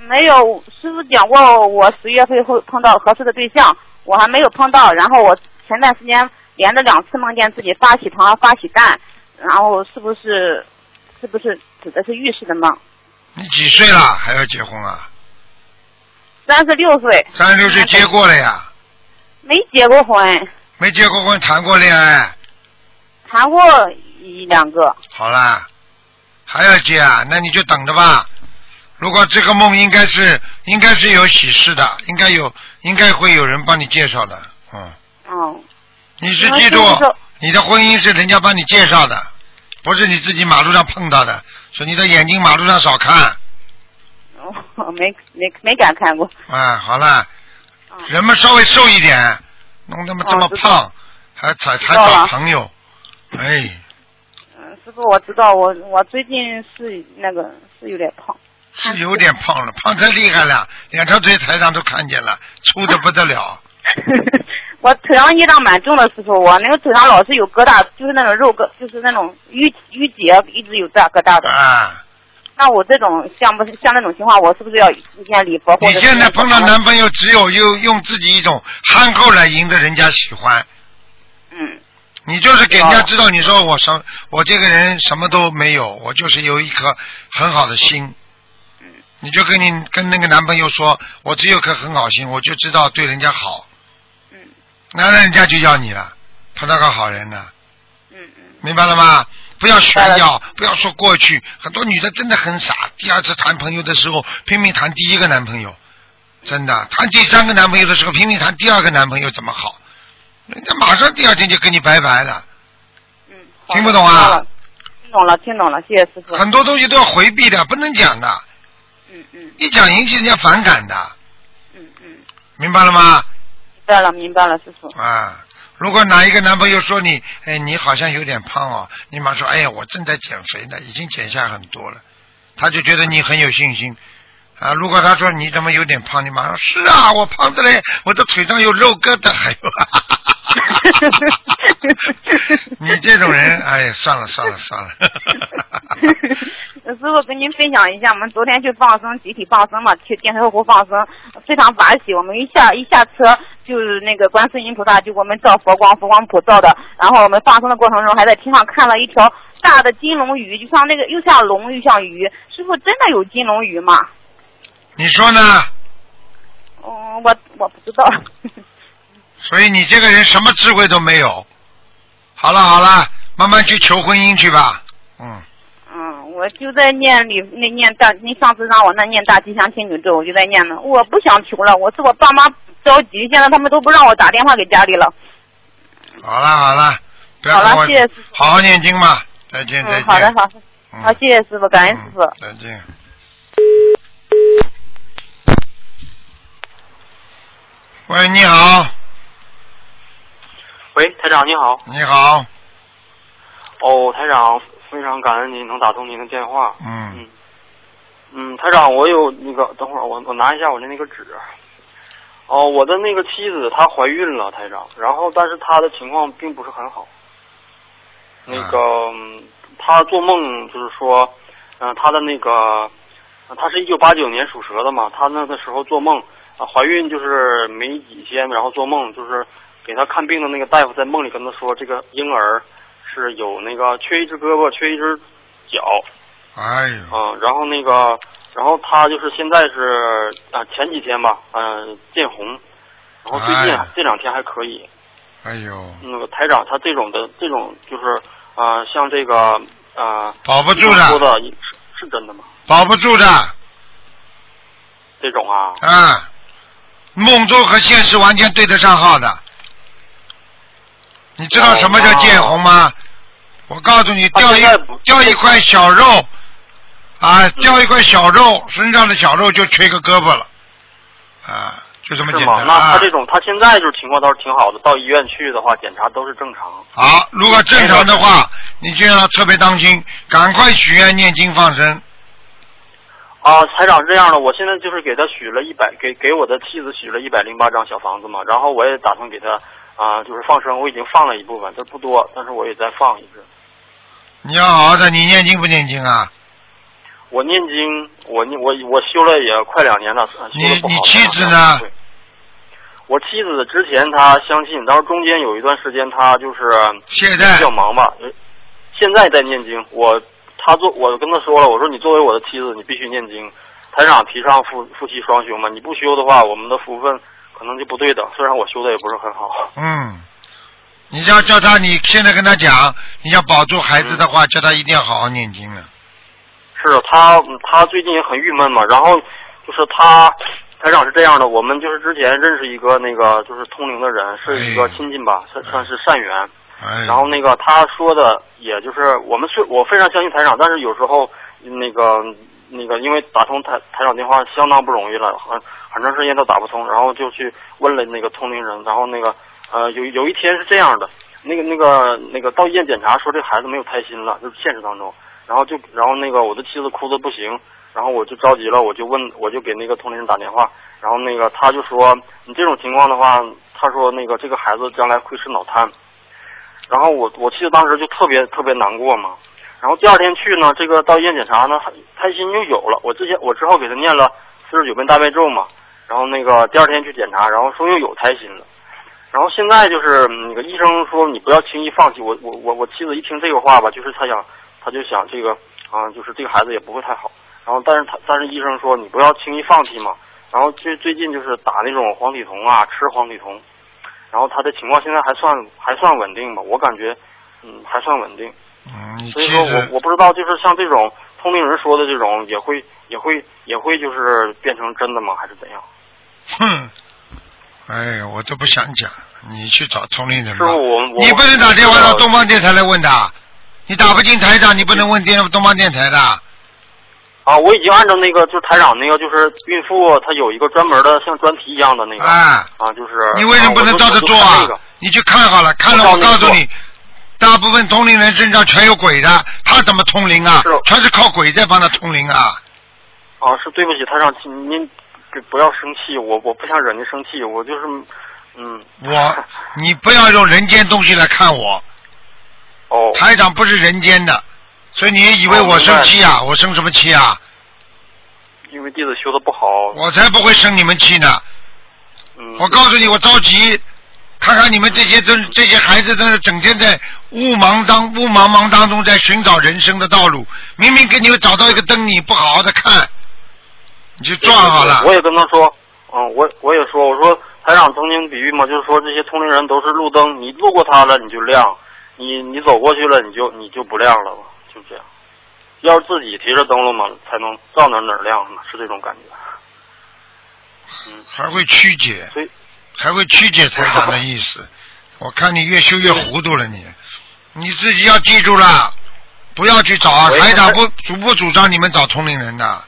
S5: 没有，师傅讲过我十月份会碰到合适的对象，我还没有碰到。然后我前段时间连着两次梦见自己发喜糖、发喜蛋，然后是不是是不是指的是预示的梦？
S2: 你几岁了还要结婚啊？
S5: 三十六岁，
S2: 三十六岁结过了呀？
S5: 没结过婚，
S2: 没结过婚，谈过恋爱？
S5: 谈过一两个。
S2: 好啦，还要接啊？那你就等着吧。如果这个梦应该是应该是有喜事的，应该有应该会有人帮你介绍的，嗯。
S5: 嗯，
S2: 你是记住你的婚姻是人家帮你介绍的，不是你自己马路上碰到的。说你的眼睛马路上少看，
S5: 哦没没没敢看过。
S2: 啊，好了，
S5: 嗯
S2: 人们稍微瘦一点，弄他妈这么胖，还还还找朋友，哎，
S5: 嗯，师傅，我知道，我我最近是那个是有点胖。
S2: 是有点胖了，胖太厉害了，两条腿台上都看见了，粗的不得了。
S5: 我腿上业障蛮重的，时候，我那个腿上老是有疙瘩，就是那种肉疙，就是那种淤淤结，一直有大疙瘩的。
S2: 啊，
S5: 那我这种像不像那种情况，我是不是要一天礼佛或
S2: 你现在碰到男朋友，只有用用自己一种憨厚来赢得人家喜欢。
S5: 嗯
S2: 你就是给人家知道，你说我什我这个人什么都没有，我就是有一颗很好的心。你就跟你跟那个男朋友说，我只有颗很好心，我就知道对人家好，
S5: 嗯
S2: 那人家就要你了，他那个好人呢，
S5: 嗯嗯
S2: 明白了吗？不要炫耀，不要说过去，很多女的真的很傻，第二次谈朋友的时候拼命谈第一个男朋友，真的谈第三个男朋友的时候拼命谈第二个男朋友怎么好？人家马上第二天就跟你拜拜了。
S5: 嗯。
S2: 听不懂啊
S5: 听懂了，听懂了，谢谢师傅。
S2: 很多东西都要回避的，不能讲的，
S5: 嗯嗯
S2: 一讲引起人家反感的，
S5: 嗯嗯，
S2: 明白了吗？
S5: 明白了明白了，师傅。
S2: 啊，如果哪一个男朋友说你，哎，你好像有点胖哦，你马上说，哎呀，我正在减肥呢，已经减下很多了，他就觉得你很有信心。啊，如果他说你怎么有点胖，你马上是啊，我胖的嘞，我的腿上有肉疙瘩，还有，你这种人，哎呀，算了算了算了，
S5: 师傅跟您分享一下，我们昨天去放生，集体放生嘛，去电车湖放生，非常欢喜。我们一下一下车，就是那个观世音菩萨就给我们照佛光，佛光普照的。然后我们放生的过程中，还在天上看了一条大的金龙鱼，就像那个又像龙又像鱼。师傅真的有金龙鱼吗？
S2: 你说呢？
S5: 嗯，我我不知道。
S2: 所以你这个人什么智慧都没有。好了好了，慢慢去求婚姻去吧。嗯，
S5: 嗯，我就在念里那念大，你上次让我那念大吉祥天女咒，我就在念呢。我不想求了，我是我爸妈着急，现在他们都不让我打电话给家里了。
S2: 好了好了，不要
S5: 好了谢谢师傅
S2: 好好念经吧。再见再见。
S5: 嗯，好的好的，
S2: 嗯
S5: 好，谢谢师傅，感恩师傅。
S2: 嗯再见。喂，你好，
S6: 喂，台长你好。
S2: 你好，
S6: 哦，台长，非常感恩您能打通您的电话。
S2: 嗯
S6: 嗯嗯，台长，我有那个，等会儿我我拿一下我的那个纸。哦，我的那个妻子她怀孕了，台长，然后但是她的情况并不是很好。那个，嗯她做梦就是说，嗯、她的那个，呃她是一九八九年属蛇的嘛，她那个时候做梦啊、怀孕就是没几天，然后做梦就是给他看病的那个大夫在梦里跟他说，这个婴儿是有那个缺一只胳膊，缺一只脚，
S2: 哎呦，
S6: 嗯，然后那个，然后他就是现在是啊、前几天吧，嗯、见红，然后最近、
S2: 哎
S6: 这两天还可以。
S2: 哎呦，
S6: 那个台长，他这种的这种就是啊、像这个啊，
S2: 保不住
S6: 说
S2: 的，
S6: 是是真的吗？
S2: 保不住的
S6: 这种啊，
S2: 嗯！梦中和现实完全对得上号的。你知道什么叫见红吗？我告诉你，掉一掉一块小肉，啊，掉一块小肉，身上的小肉就缺个胳膊了，啊，就这么？简单啊
S6: 那他这。种，他现在就是情况倒是挺好的，到医院去的话，检查都是正常。
S2: 好，如果正常的话，你就要特别当心，赶快许愿念经放生。
S6: 啊，台长这样的，我现在就是给他许了一百，给给我的妻子许了一百零八张小房子嘛，然后我也打算给他啊，就是放生，我已经放了一部分，这不多，但是我也在放一直。
S2: 你要好好的，你念经不念经啊？
S6: 我念经，我念我我修了也快两年了。
S2: 你你妻子呢
S6: 我妻子之前她相信，然后中间有一段时间她就是
S2: 现在
S6: 比较忙吧，呃现在在念经。我她做我跟她说了，我说你作为我的妻子，你必须念经。台长提倡夫夫妻双修嘛，你不修的话，我们的福分可能就不对的。虽然我修的也不是很好。
S2: 嗯，你要叫他，你现在跟他讲，你要保住孩子的话，叫他一定要好好念经了。
S6: 是他，嗯他最近也很郁闷嘛。然后就是他，台长是这样的，我们就是之前认识一个那个就是通灵的人，是一个
S2: 哎
S6: 亲戚吧，算算是善缘。
S2: 哎，
S6: 然后那个他说的，也就是我们虽我非常相信台长，但是有时候那个那个因为打通台台长电话相当不容易了，很很长时间都打不通，然后就去问了那个通灵人，然后那个呃有有一天是这样的，那个那个那个到医院检查说这孩子没有胎心了，就是现实当中，然后就然后那个我的妻子哭的不行，然后我就着急了，我就问我就给那个通灵人打电话，然后那个他就说你这种情况的话，他说那个这个孩子将来会是脑瘫。然后我我妻子当时就特别特别难过嘛，然后第二天去呢，这个到医院检查呢，胎心就有了。我之前我之后给他念了四十九遍大悲咒嘛，然后那个第二天去检查，然后说又有胎心了。然后现在就是那个医生说你不要轻易放弃。我我我我妻子一听这个话吧，就是她想，她就想这个啊，就是这个孩子也不会太好。然后但是他但是医生说你不要轻易放弃嘛。然后最最近就是打那种黄体酮啊，吃黄体酮。然后他的情况现在还算还算稳定吧，我感觉，嗯，还算稳定。
S2: 嗯，
S6: 所以说我我不知道，就是像这种通灵人说的这种，也会也会也会就是变成真的吗？还是怎样？
S2: 哼，哎，我都不想讲，你去找通灵人吧。
S6: 师傅，我我
S2: 你不能打电话到东方电台来问的，你打不进台长，你不能问电东方电台的。
S6: 啊，我已经按照那个就是台长那个就是孕妇，她有一个专门的像专题一样的那个
S2: 哎，
S6: 啊，就是
S2: 你为什么不能照着做啊？你去看好了，看了我告诉你，大部分通灵人身上全有鬼的，他怎么通灵啊
S6: 是？
S2: 全是靠鬼在帮他通灵啊！
S6: 啊，是对不起，台长，请您不不要生气，我我不想惹您生气，我就是嗯。
S2: 我，你不要用人间东西来看我，
S6: 哦
S2: 台长不是人间的，所以你以为我生气啊？我生什么气啊？
S6: 因为弟子修的不好，
S2: 我才不会生你们气呢！
S6: 嗯，
S2: 我告诉你，我着急，看看你们这些真这些孩子，真是整天在雾茫当雾茫茫当中在寻找人生的道路。明明给你们找到一个灯，你不好好的看，你就撞好了。
S6: 我也跟他说，嗯，我我也说，我说台长曾经比喻嘛，就是说这些通灵人都是路灯，你路过它了你就亮，你你走过去了你就你就不亮了吧，就这样。要是自己提着灯笼嘛，才能照哪儿哪儿亮呢，是这种感觉。嗯，
S2: 还会曲解，
S6: 所以
S2: 还会曲解台长的意思。我看你越修越糊涂了你，你自己要记住了，不要去找啊台长不主不主张你们找同龄人的。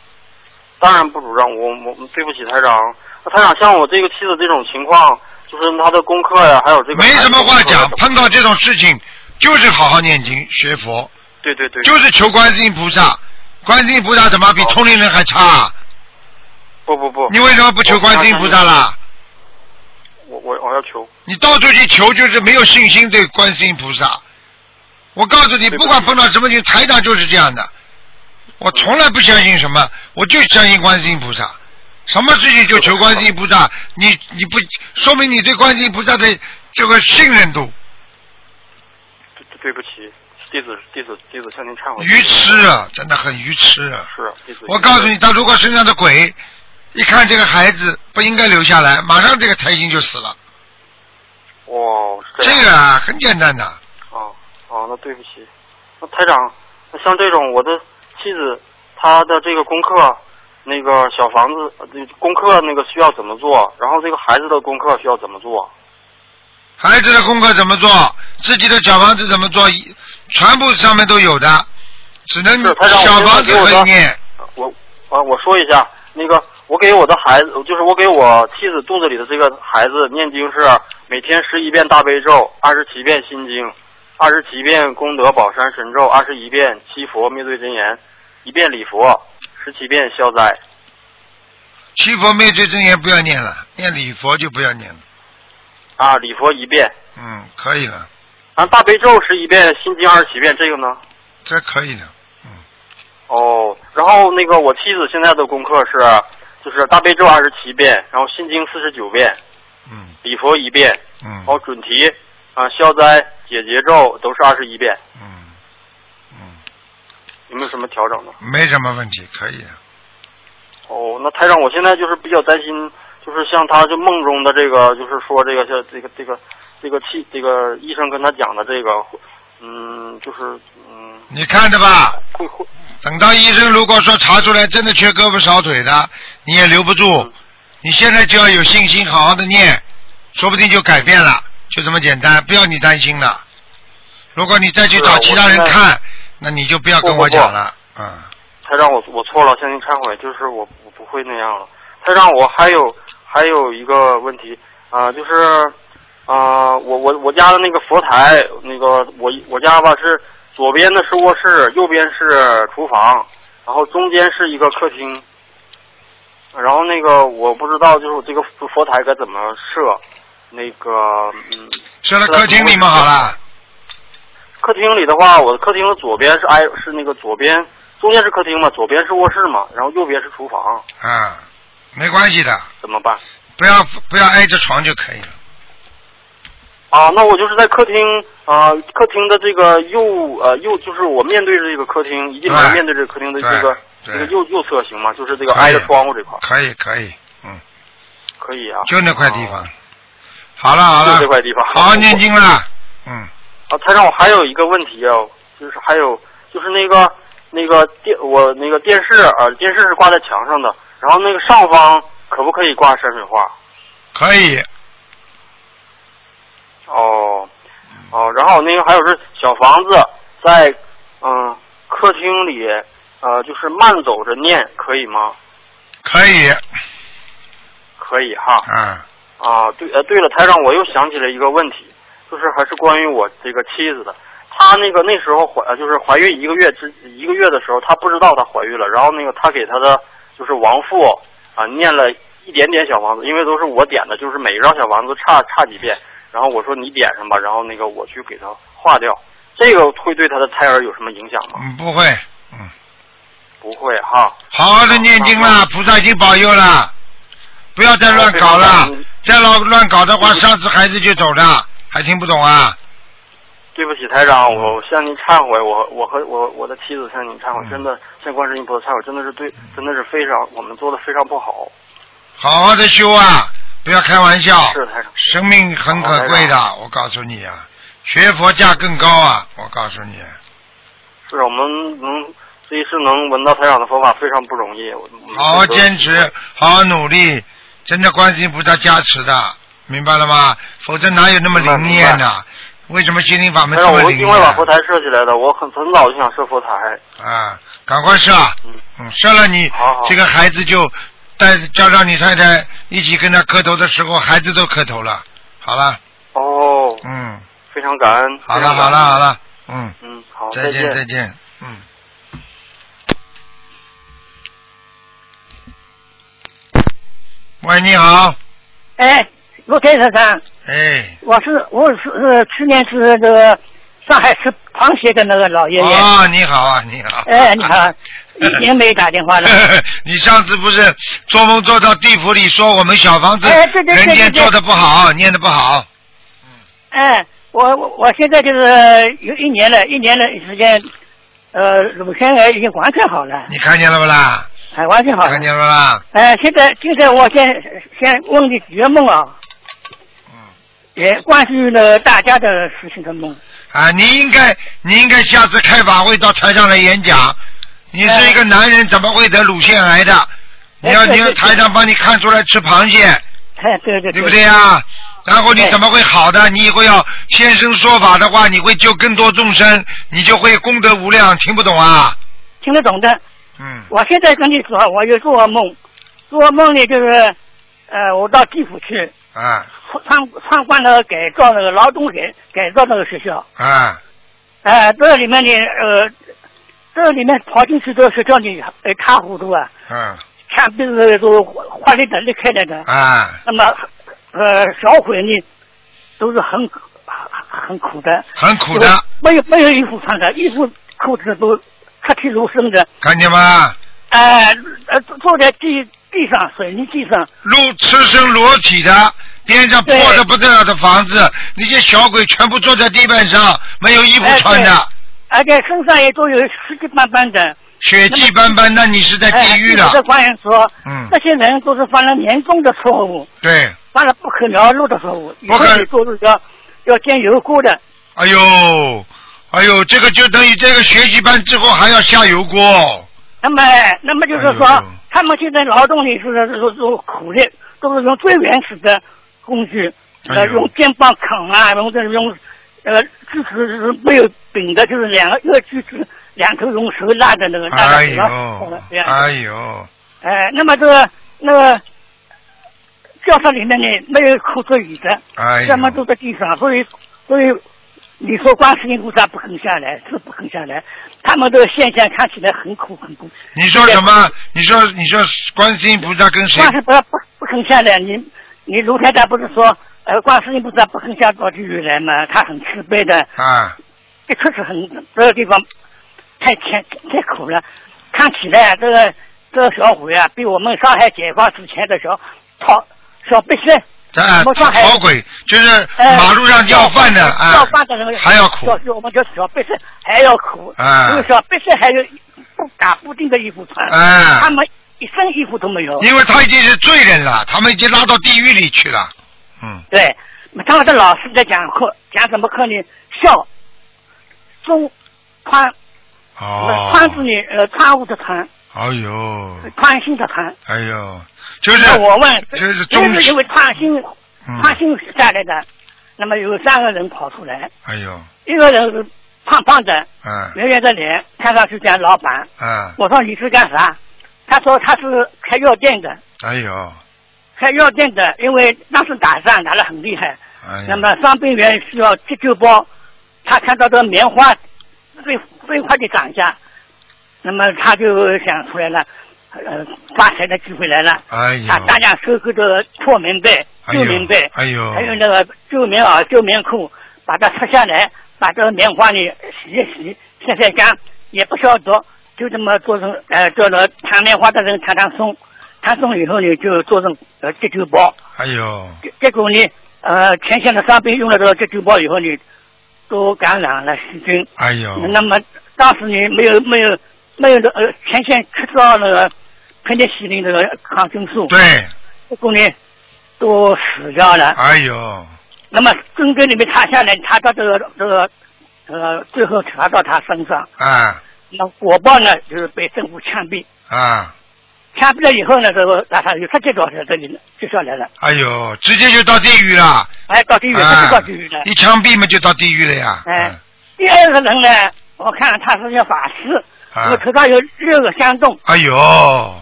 S6: 当然不主张，我我对不起台长。那台长像我这个妻子这种情况，就是他的功课呀，还有这个
S2: 没什么话讲，碰到这种事情就是好好念经学佛，
S6: 对对对，
S2: 就是求观世音菩萨。观世音菩萨怎么比
S6: 好
S2: 通灵人还差啊？
S6: 不不不，
S2: 你为什么不求观世音菩萨啦？
S6: 我我我要求，
S2: 你到处去求，就是没有信心对观世音菩萨。我告诉你，不管碰到什么情，台长就是这样的。我从来不相信什么，我就相信观世音菩萨。什么事情就求观世音菩萨，你你不说明你对观世音菩萨的这个信任度。
S6: 对对不起，弟子弟子弟子向您忏悔。
S2: 愚痴啊，真的很愚痴啊！
S6: 是弟子。
S2: 我告诉你，他如果身上的鬼一看这个孩子不应该留下来，马上这个胎心就死了。
S6: 哦，
S2: 这个啊，很简单的。
S6: 哦哦，那对不起，那台长，那像这种我的妻子，她的这个功课，那个小房子功课那个需要怎么做？然后这个孩子的功课需要怎么做？
S2: 孩子的功课怎么做，自己的小房子怎么做，一全部上面都有的，只能小房子可以念。
S6: 我啊，我说一下，那个我给我的孩子，就是我给我妻子肚子里的这个孩子念经是每天十一遍大悲咒，二十七遍心经，二十七遍功德宝山神咒，二十一遍七佛灭罪真言，一遍礼佛，十七遍消灾。
S2: 七佛灭罪真言不要念了，念礼佛就不要念了。
S6: 啊，礼佛一遍，
S2: 嗯，可以了，
S6: 啊，大悲咒十一遍，心经二十七遍，这个呢？
S2: 这可以的。
S6: 哦，然后那个我妻子现在的功课是，就是大悲咒二十七遍，然后心经四十九遍，
S2: 嗯
S6: 礼佛一遍，
S2: 嗯
S6: 然后准提啊、消灾、解结咒都是二十一遍，
S2: 嗯嗯，
S6: 有没有什么调整呢？
S2: 没什么问题，可以的。
S6: 哦，那台长，我现在就是比较担心，就是像他就梦中的这个，就是说这个像这个这个这个气这个医生跟他讲的这个，嗯，就是嗯，
S2: 你看着吧，
S6: 会会
S2: 等到医生如果说查出来真的缺胳膊少腿的，你也留不住。
S6: 嗯
S2: 你现在就要有信心，好好的念，说不定就改变了，就这么简单，不要你担心了。如果你再去找其他人看，那你就不要跟我讲了，嗯。
S6: 他让，我我错了，向您忏悔，就是我我不会那样了。他让，我还有还有一个问题啊、就是啊、我我我家的那个佛台，那个我我家吧是左边的是卧室，右边是厨房，然后中间是一个客厅。然后那个我不知道，就是我这个佛台该怎么设，那个嗯，
S2: 设在客厅里面好了，
S6: 客厅里的话，我的客厅的左边是挨是那个左边，中间是客厅嘛，左边是卧室嘛，然后右边是厨房，
S2: 啊，没关系的，
S6: 怎么办？
S2: 不要不要挨着床就可以了。
S6: 啊，那我就是在客厅啊、客厅的这个右呃右，就是我面对着这个客厅，一进门面对着客厅的这个这个右右侧行吗？就是这个挨着窗户这块，
S2: 可以可以，嗯，
S6: 可以啊。
S2: 就那块地方
S6: 啊。
S2: 好了好了，
S6: 就这块地方。
S2: 好好念经了，嗯，
S6: 啊，台长，我还有一个问题啊，就是还有就是那个那个电我那个电视啊，电视是挂在墙上的，然后那个上方可不可以挂山水画？
S2: 可以，
S6: 哦，哦，然后那个还有是小房子在嗯、客厅里呃就是慢走着念可以吗？
S2: 可以，
S6: 可以哈。
S2: 啊，
S6: 啊对呃对了，台长我又想起了一个问题，就是还是关于我这个妻子的，她那个那时候怀呃就是怀孕一个月之一个月的时候，她不知道她怀孕了，然后那个她给她的就是亡父啊念了一点点小房子，因为都是我点的，就是每一张小房子差差几遍，然后我说你点上吧，然后那个我去给她化掉，这个会对她的胎儿有什么影响吗？
S2: 嗯，不会，嗯，
S6: 不会哈。
S2: 好好的念经了，菩萨已经保佑了，不要再乱搞了，再老乱搞的话，下次孩子就走了，还听不懂啊？
S6: 对不起，台长，我向您忏悔，我我和我我的妻子向您忏悔，
S2: 嗯
S6: 真的向观世音菩萨忏悔，真的是对，真的是非常我们做的非常不好。
S2: 好好的修啊，不要开玩笑，
S6: 是台长，
S2: 生命很可贵的，我告诉你啊，学佛价更高啊，我告诉你，
S6: 是我们能这一世能闻到台长的佛法非常不容易。
S2: 好好坚持，好好努力，真的观世音菩萨加持的，明白了吗？否则哪有那么灵验呢？为什么心灵法门这么灵
S6: 我因为把佛台设起来的，我很很早就想设佛台。
S2: 啊？赶快设，
S6: 嗯，
S2: 嗯，设了你这个孩子就带加上你太太一起跟他磕头的时候，孩子都磕头了。好了，
S6: 哦，
S2: 嗯，
S6: 非常感恩。
S2: 好了好了好。了，嗯，
S6: 嗯，好，
S2: 再见再。
S6: 见，
S2: 嗯。喂，你好，
S7: 哎，陆先生，
S2: 哎，
S7: 我是我是呃去年是那个上海吃螃蟹的那个老爷爷。
S2: 哦，你好啊，你好。
S7: 哎，你好，一年没打电话了。
S2: 你上次不是做梦做到地府里说我们小房子人间做的不好，念的不好。
S7: 嗯哎，我我我现在就是有一年了，一年的时间，呃，乳腺癌已经完全好了，
S2: 你看见了不啦？
S7: 哎，完全好了
S2: 看。见了吧？
S7: 哎，现在现在我先先问你几个梦啊，
S2: 嗯。
S7: 也关于呢大家的事情的梦。
S2: 啊，你应该，你应该下次开法会到台上来演讲。你是一个男人，怎么会得乳腺癌的？你要你台上帮你看出来吃螃蟹，
S7: 哎，对对
S2: 对不对呀？然后你怎么会好的？你以后要现身说法的话，你会救更多众生，你就会功德无量。听不懂啊？
S7: 听得懂的。
S2: 嗯。
S7: 我现在跟你说，我有做噩梦，做噩梦呢就是，呃，我到地府去
S2: 啊。
S7: 参参观那个改造那个劳动改改造那个学校，
S2: 啊。
S7: 呃，这里面呢，呃，这里面跑进去这个学校里，一塌糊涂啊，
S2: 嗯。
S7: 墙壁是都花里的裂开来的，
S2: 啊。
S7: 那么，呃，小鬼呢，都是很很很苦的，
S2: 很苦的，
S7: 没有没有衣服穿的，衣服裤子都赤体如生的，
S2: 看见吗？
S7: 呃呃，坐坐在地地上水泥地上，
S2: 露赤身裸体的，边上破的不得了的房子，那些小鬼全部坐在地板上，没有衣服
S7: 哎
S2: 穿的，
S7: 而且身上也都有血迹斑斑的。
S2: 血迹斑斑，那你是在地狱了
S7: 哎。这官员说，
S2: 嗯
S7: 这些人都是犯了严重的错误，
S2: 对，
S7: 犯了不可饶恕的错误，以
S2: 不可
S7: 后你都是要要见油锅的。
S2: 哎呦，哎呦，这个就等于这个学习班之后还要下油锅。
S7: 那么，那么就是说，
S2: 哎
S7: 他们现在劳动力是是是是苦力，都是用最原始的工具，呃，用肩膀扛啊，用这用，呃，锯是是没有柄的，就是两个一个锯子，两头用手拉的那个拉
S2: 哎哎呦，
S7: 哎，那么这个那个教室里面呢没有课桌椅的，
S2: 哎呦。
S7: 什么都在地上，所以所以你说观世音菩萨不肯下来是不肯下来，他们这个现象看起来很苦很苦。
S2: 你说什么？你说你说观世音菩萨跟谁？
S7: 观世不不不肯下来，你你卢太太不是说呃观世音菩萨不肯下到地狱来吗？他很慈悲的，
S2: 啊，
S7: 的确是很这个地方太太太苦了，看起来这个这个小伙呀，比我们上海解放之前的小草小白蛇，
S2: 这
S7: 我们上海
S2: 好鬼就是
S7: 呃
S2: 马路上要饭的
S7: 要
S2: 啊，
S7: 饭的人
S2: 还要苦
S7: 小我们叫小白蛇还要苦，
S2: 啊
S7: 因为小白蛇还有不打不定的衣服穿，
S2: 啊
S7: 他们一身衣服都没有。
S2: 因为他已经是罪人了，他们已经拉到地狱里去了。嗯，
S7: 对，他们的老师在讲课，讲什么课呢？孝、忠、宽，
S2: 哦，
S7: 宽是你呃宽物的宽，
S2: 哎呦，
S7: 宽心的宽。
S2: 哎呦，就是
S7: 我问，
S2: 就是
S7: 因为宽心，
S2: 嗯
S7: 宽心下来的。那么有三个人跑出来，
S2: 哎呦，
S7: 一个人是胖胖的，
S2: 嗯
S7: 圆圆的脸，看上去像老板。
S2: 嗯，
S7: 我说你是干啥？他说他是开药店的，
S2: 哎呦，
S7: 开药店的，因为当时打仗打得很厉害，
S2: 哎，
S7: 那么伤病员需要急救包，他看到这个棉花飞飞快的涨价，那么他就想出来了，呃，发财的机会来了，
S2: 哎
S7: 呀，大家收购这个破棉被、旧棉被，
S2: 哎呦，
S7: 还有那个旧棉袄、旧棉裤，把它拆下来，把这个棉花呢洗一洗、晒晒干，也不消毒，就这么做成呃，做了弹棉花的人弹弹松，弹松以后呢，就做成呃急救包。
S2: 哎呦，
S7: 结结果呢，呃，前线的伤兵用了这个急救包以后呢，都感染了细菌。
S2: 哎呦，
S7: 那么当时呢，没有没有没有的呃，前线吃到那个喷的西林这个抗生素，
S2: 对，
S7: 结果呢都死掉了。
S2: 哎呦，
S7: 那么针根里面查下来，查到这个这个呃，最后查到他身上，
S2: 啊
S7: 那果报呢就是被政府枪毙。
S2: 啊，
S7: 枪毙了以后呢，这个让他就直接到这里了，就下来了，
S2: 哎呦，直接就到地狱了。
S7: 哎，到地狱，
S2: 啊
S7: 直接到地狱了。
S2: 一枪毙嘛就到地狱了呀。
S7: 哎，第二个人呢，我看他是叫法师，
S2: 啊
S7: 那么头上有六个香洞。
S2: 哎呦，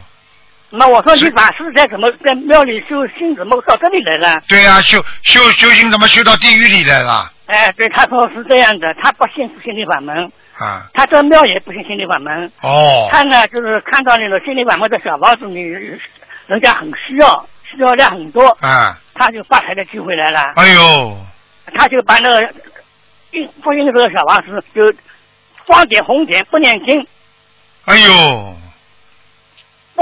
S7: 那我说你法师在怎么在庙里修心，怎么到这里来了？
S2: 对呀、修修修行怎么修到地狱里来了？
S7: 哎，对，他说是这样的，他不信心灵法门，
S2: 啊，
S7: 他这庙也不信心灵法门。
S2: 哦，
S7: 他呢，就是看到那个心灵法门的小房子里，人家很需要，需要量很多，
S2: 啊，
S7: 他就发财的机会来了。
S2: 哎呦，
S7: 他就把那个印复印的这个小房子就光点红点不念经，
S2: 哎呦，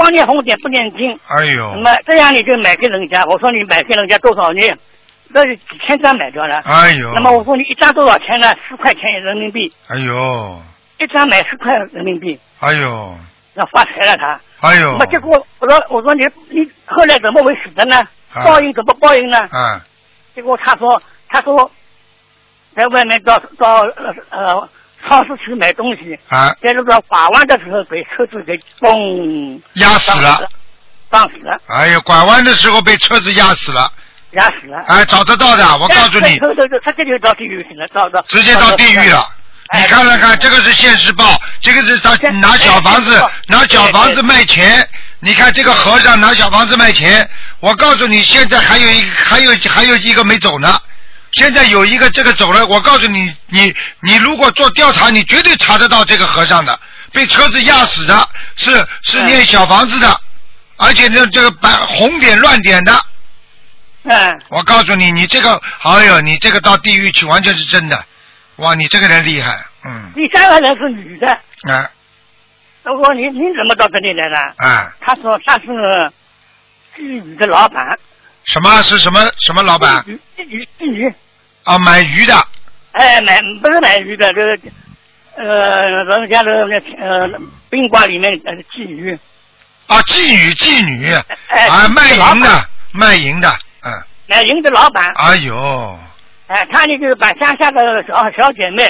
S7: 光念红点不念经。
S2: 哎呦
S7: 那，么这样你就买给人家，我说你买给人家多少呢？那是几千张买掉了。
S2: 哎呦，
S7: 那么我说你一张多少钱呢？十块钱人民币，
S2: 哎呦，
S7: 一张买十块人民币，
S2: 哎呦，
S7: 那发财了他。
S2: 哎呦
S7: 那么，结果我说我说你你后来怎么会死的呢？
S2: 啊
S7: 报应怎么报应呢？
S2: 啊，
S7: 结果他说他说在外面到到呃呃超市去买东西，
S2: 啊，
S7: 在那个拐弯的时候被车子给嘣
S2: 压死了，
S7: 撞死了，
S2: 哎呦，拐弯的时候被车子压死了，
S7: 压死了。
S2: 哎，找得到的，我告诉你，
S7: 对对对，他这就到地狱去了，
S2: 直接到地狱了。
S7: 哎
S2: 你看了看，这个是现世报，这个是他拿小房子
S7: 哎
S2: 拿小房子卖钱。你看这个和尚拿小房子卖钱，我告诉你，现在还有一还有还有一个没走呢。现在有一个这个走了，我告诉你，你你如果做调查，你绝对查得到这个和尚的，被车子压死的，是是念小房子的，而且呢这个白红点乱点的。
S7: 嗯，
S2: 我告诉你，你这个，哎呦，你这个到地狱去完全是真的，哇，你这个人厉害，嗯，
S7: 第三个人是女的，
S2: 啊。
S7: 我说你你怎么到这里来的？
S2: 啊，
S7: 他说他是妓女的老板，
S2: 什么是什么什么老板？
S7: 妓女妓女，
S2: 啊？买鱼的，
S7: 哎，买不是买鱼的，这个呃人家的那呃宾馆里面呃妓女，
S2: 啊，妓女妓女，
S7: 哎
S2: 啊，卖淫的，卖淫的，嗯，
S7: 买淫的老板，
S2: 哎呦，
S7: 哎，他呢就是把乡下的小小姐妹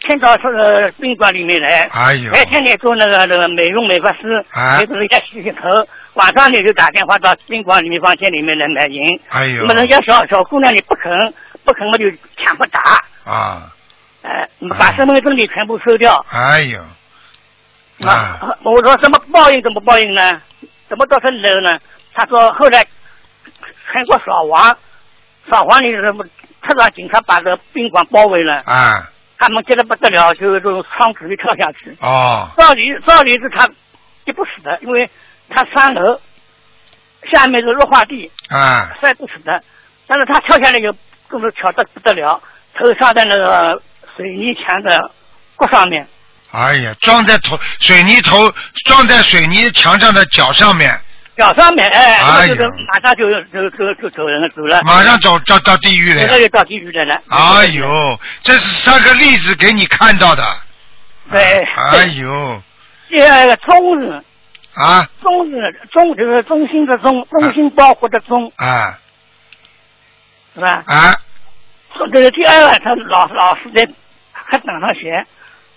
S7: 骗到这个宾馆里面来，
S2: 哎呦，
S7: 白天呢做那个那个美容美发师，
S2: 哎
S7: 给人家洗洗头，晚上呢就打电话到宾馆里面房间里面来买淫。
S2: 哎呦。
S7: 那么，人家小小姑娘你不肯不肯嘛就强迫打，
S2: 啊，
S7: 哎，把身份证里全部收掉。
S2: 哎呦，啊，
S7: 我说怎么报应怎么报应呢？怎么到这里来了呢？他说后来全国扫黄，扫黄里什么特长警察把这个宾馆包围了，
S2: 啊，
S7: 他们急得不得了，就从窗子里跳下去。
S2: 哦，
S7: 照理照理是他急不死的，因为他三楼下面是绿化地，
S2: 啊，
S7: 摔不死的。但是他跳下来以后，更是巧得不得了，头撞在那个水泥墙的骨上面，
S2: 哎呀，撞在头水泥头，撞在水泥墙上的脚上面，
S7: 脚上面，哎，就是马上就就就就走人了，走了，
S2: 马上走到到地狱了呀。
S7: 这个就到地狱来了。
S2: 哎，呦，这是三个例子给你看到的。
S7: 对
S2: 哎呦，
S7: 第二个中日，
S2: 啊
S7: 中日中就是中心的中，中心包括的中，
S2: 啊
S7: 是吧？
S2: 啊！
S7: 这个第二个，他老老师在黑板上写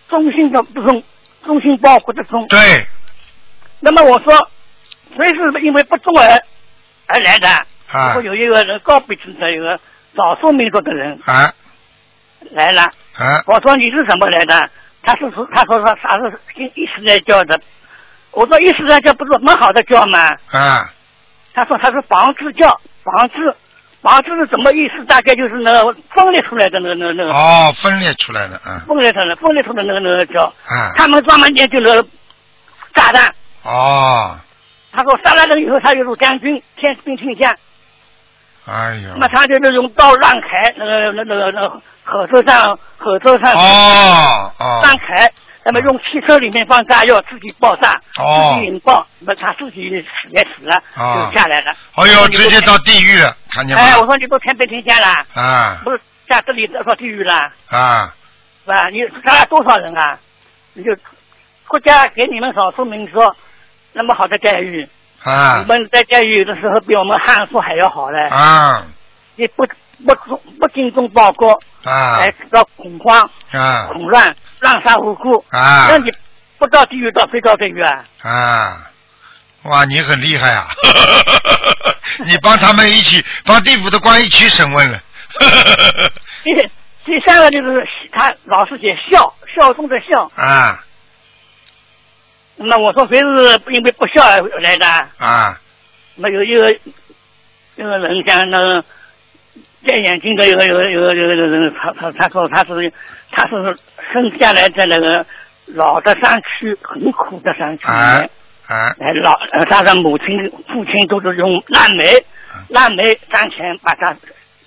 S7: 中心的不中，中心包括的中。
S2: 对，
S7: 那么我说，谁是因为不中而而来的？
S2: 啊
S7: 我有一个人高鼻子的一个少数民族的人
S2: 啊
S7: 来了，
S2: 啊
S7: 我说你是怎么来的？他是说他说他他是跟一时在教的。我说伊斯兰教不是蛮好的教吗？
S2: 啊
S7: 他说他是防治教，防治，防治是什么意思？大概就是那个分裂出来的那个那个那个
S2: 哦，分裂出来的，嗯
S7: 分裂出来分裂出来那个那个教。
S2: 啊
S7: 他们专门研究那个炸弹。
S2: 哦，
S7: 他说杀了人以后，他就入将军，天兵天将。
S2: 哎呦
S7: 那么他就是用刀乱砍那个那个那个那个火车上火车上
S2: 哦哦
S7: 乱开，那么用汽车里面放炸药，自己爆炸，
S2: 哦
S7: 自己引爆，那么他自己死也死了，
S2: 哦
S7: 就下来了。
S2: 哎呦，直接到地狱了，看见
S7: 哎，我？说你都天兵天将了，
S2: 啊
S7: 不是下这里到地狱了，
S2: 啊
S7: 是吧？你杀了多少人啊？你就国家给你们少数民族那么好的待遇，
S2: 啊
S7: 我们在监狱的时候比我们汉服还要好嘞。
S2: 啊
S7: 你不不不不精忠报国，
S2: 啊
S7: 还制造恐慌、
S2: 啊
S7: 恐乱、滥杀无辜，
S2: 啊
S7: 那你不到地狱到谁到地狱啊？
S2: 啊！哇，你很厉害啊！你帮他们一起，帮地府的官一起审问了。
S7: 第第三个就是他老是写孝，孝中的孝。
S2: 啊
S7: 那我说谁是因为不孝而来的？
S2: 啊。
S7: 那有一个一个人像那个戴眼镜的有个有个有个有个人，他他他说他是他是生下来在那个老的山区，很苦的山区。
S2: 啊啊。
S7: 哎，老呃他的母亲、父亲都是用烂煤、烂煤赚钱把他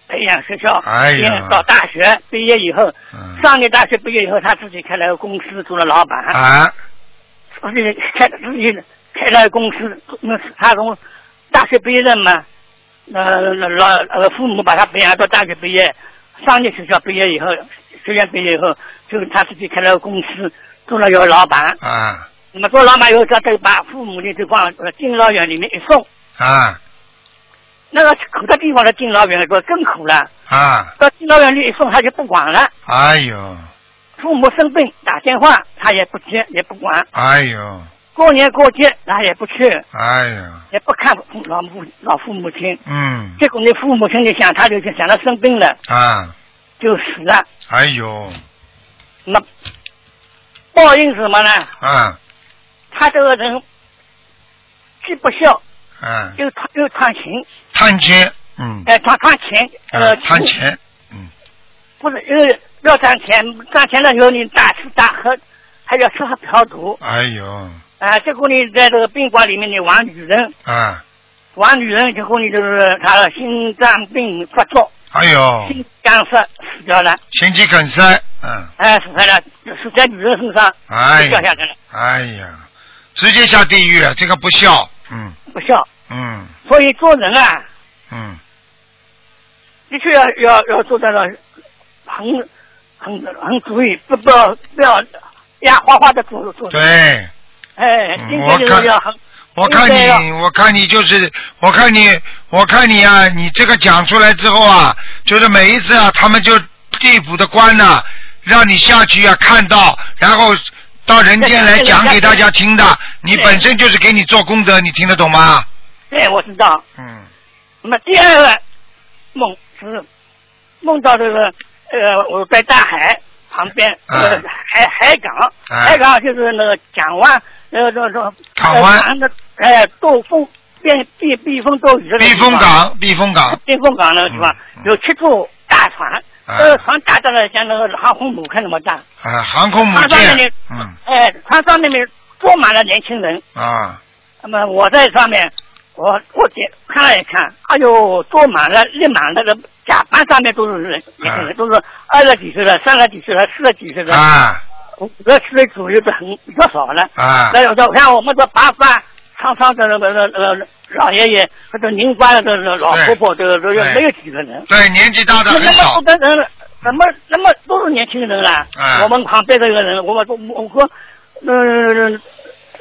S7: 培养学校，念到大学毕业以后，
S2: 嗯。
S7: 上年大学毕业以后，他自己开了个公司，做了老板，
S2: 啊
S7: 自己开自己开了个公司，那他从大学毕业了嘛，呃老呃父母把他培养到大学毕业，商业学校毕业以后，学院毕业以后，就他自己开了个公司，做了一个老板。
S2: 啊。
S7: 那么做老板以后，他就把父母的就往呃敬老院里面一送，
S2: 啊。
S7: 那个苦的地方的敬老院说更苦了，
S2: 啊！
S7: 到敬老院里一送他就不管了，
S2: 哎呦
S7: 父母生病打电话他也不接也不管，
S2: 哎呦。
S7: 过年过节他也不去，
S2: 哎呀，
S7: 也不看父老母老父母亲。
S2: 嗯。
S7: 结果你父母亲就想，他就想他生病了
S2: 啊，
S7: 就死了。
S2: 哎呦。
S7: 那报应是什么呢？
S2: 啊。
S7: 他这个人既不孝
S2: 嗯，
S7: 又贪又贪钱，
S2: 贪钱，嗯。
S7: 哎，贪贪钱，呃，
S2: 啊，贪钱，嗯。
S7: 不是因为要赚钱，赚钱的时候你大吃大喝，还要吃喝嫖赌，
S2: 哎呦。
S7: 啊，结果你在这个宾馆里面你玩女人，
S2: 啊，
S7: 玩女人，结果你就是他的心脏病发作，
S2: 哎呦，
S7: 心梗塞死掉了，
S2: 心肌梗塞，嗯，
S7: 哎，死在了，死在女人身上，
S2: 哎
S7: 掉下来了，
S2: 哎呀，直接下地狱了，这个不孝，嗯。
S7: 不孝。
S2: 嗯。
S7: 所以做人啊，
S2: 嗯，
S7: 的确要要要做到了很很很注意，不不要不要压花花的做做。
S2: 对。
S7: 哎，
S2: 嗯
S7: 今天就
S2: 我看
S7: 是要很。
S2: 我看你，我看你就是，我看你，我看你啊，你这个讲出来之后啊，就是每一次啊，他们就地府的官呐、让你下去啊，看到，然后到人间来讲给大家听的，你本身就是给你做功德，你听得懂吗？
S7: 对，我知道。
S2: 嗯
S7: 那么第二个梦是梦到这个呃，我在大海旁边，呃，
S2: 嗯
S7: 海海港，
S2: 嗯
S7: 海港就是那个港湾，呃，这这
S2: 港湾
S7: 呃的，哎，兜风避避避风兜雨的
S2: 避风港，避风港，
S7: 避风港那个地方有七处大船，
S2: 啊。
S7: 这个船大到了像那个航空母舰那么大，
S2: 啊，航空母
S7: 船上面
S2: 舰
S7: 呢，，
S2: 嗯。
S7: 哎，船上面面坐满了年轻人，
S2: 啊，
S7: 那么我在上面，我我点看了一看，哎呦，坐满了，立满那个甲板上面都是人，都是二十几岁的、三十几岁的、四十几岁的，
S2: 啊
S7: 五十岁左右的很比较少了。
S2: 啊
S7: 那有的像我们这白发苍苍的那个那个老爷爷或者银发的这个老婆婆，这个这个没有几个人。
S2: 对，年纪大的
S7: 那那么
S2: 很少
S7: 多，的人，怎么那么都是年轻人了？
S2: 啊
S7: 我们旁边这个人，我我我说，嗯，呃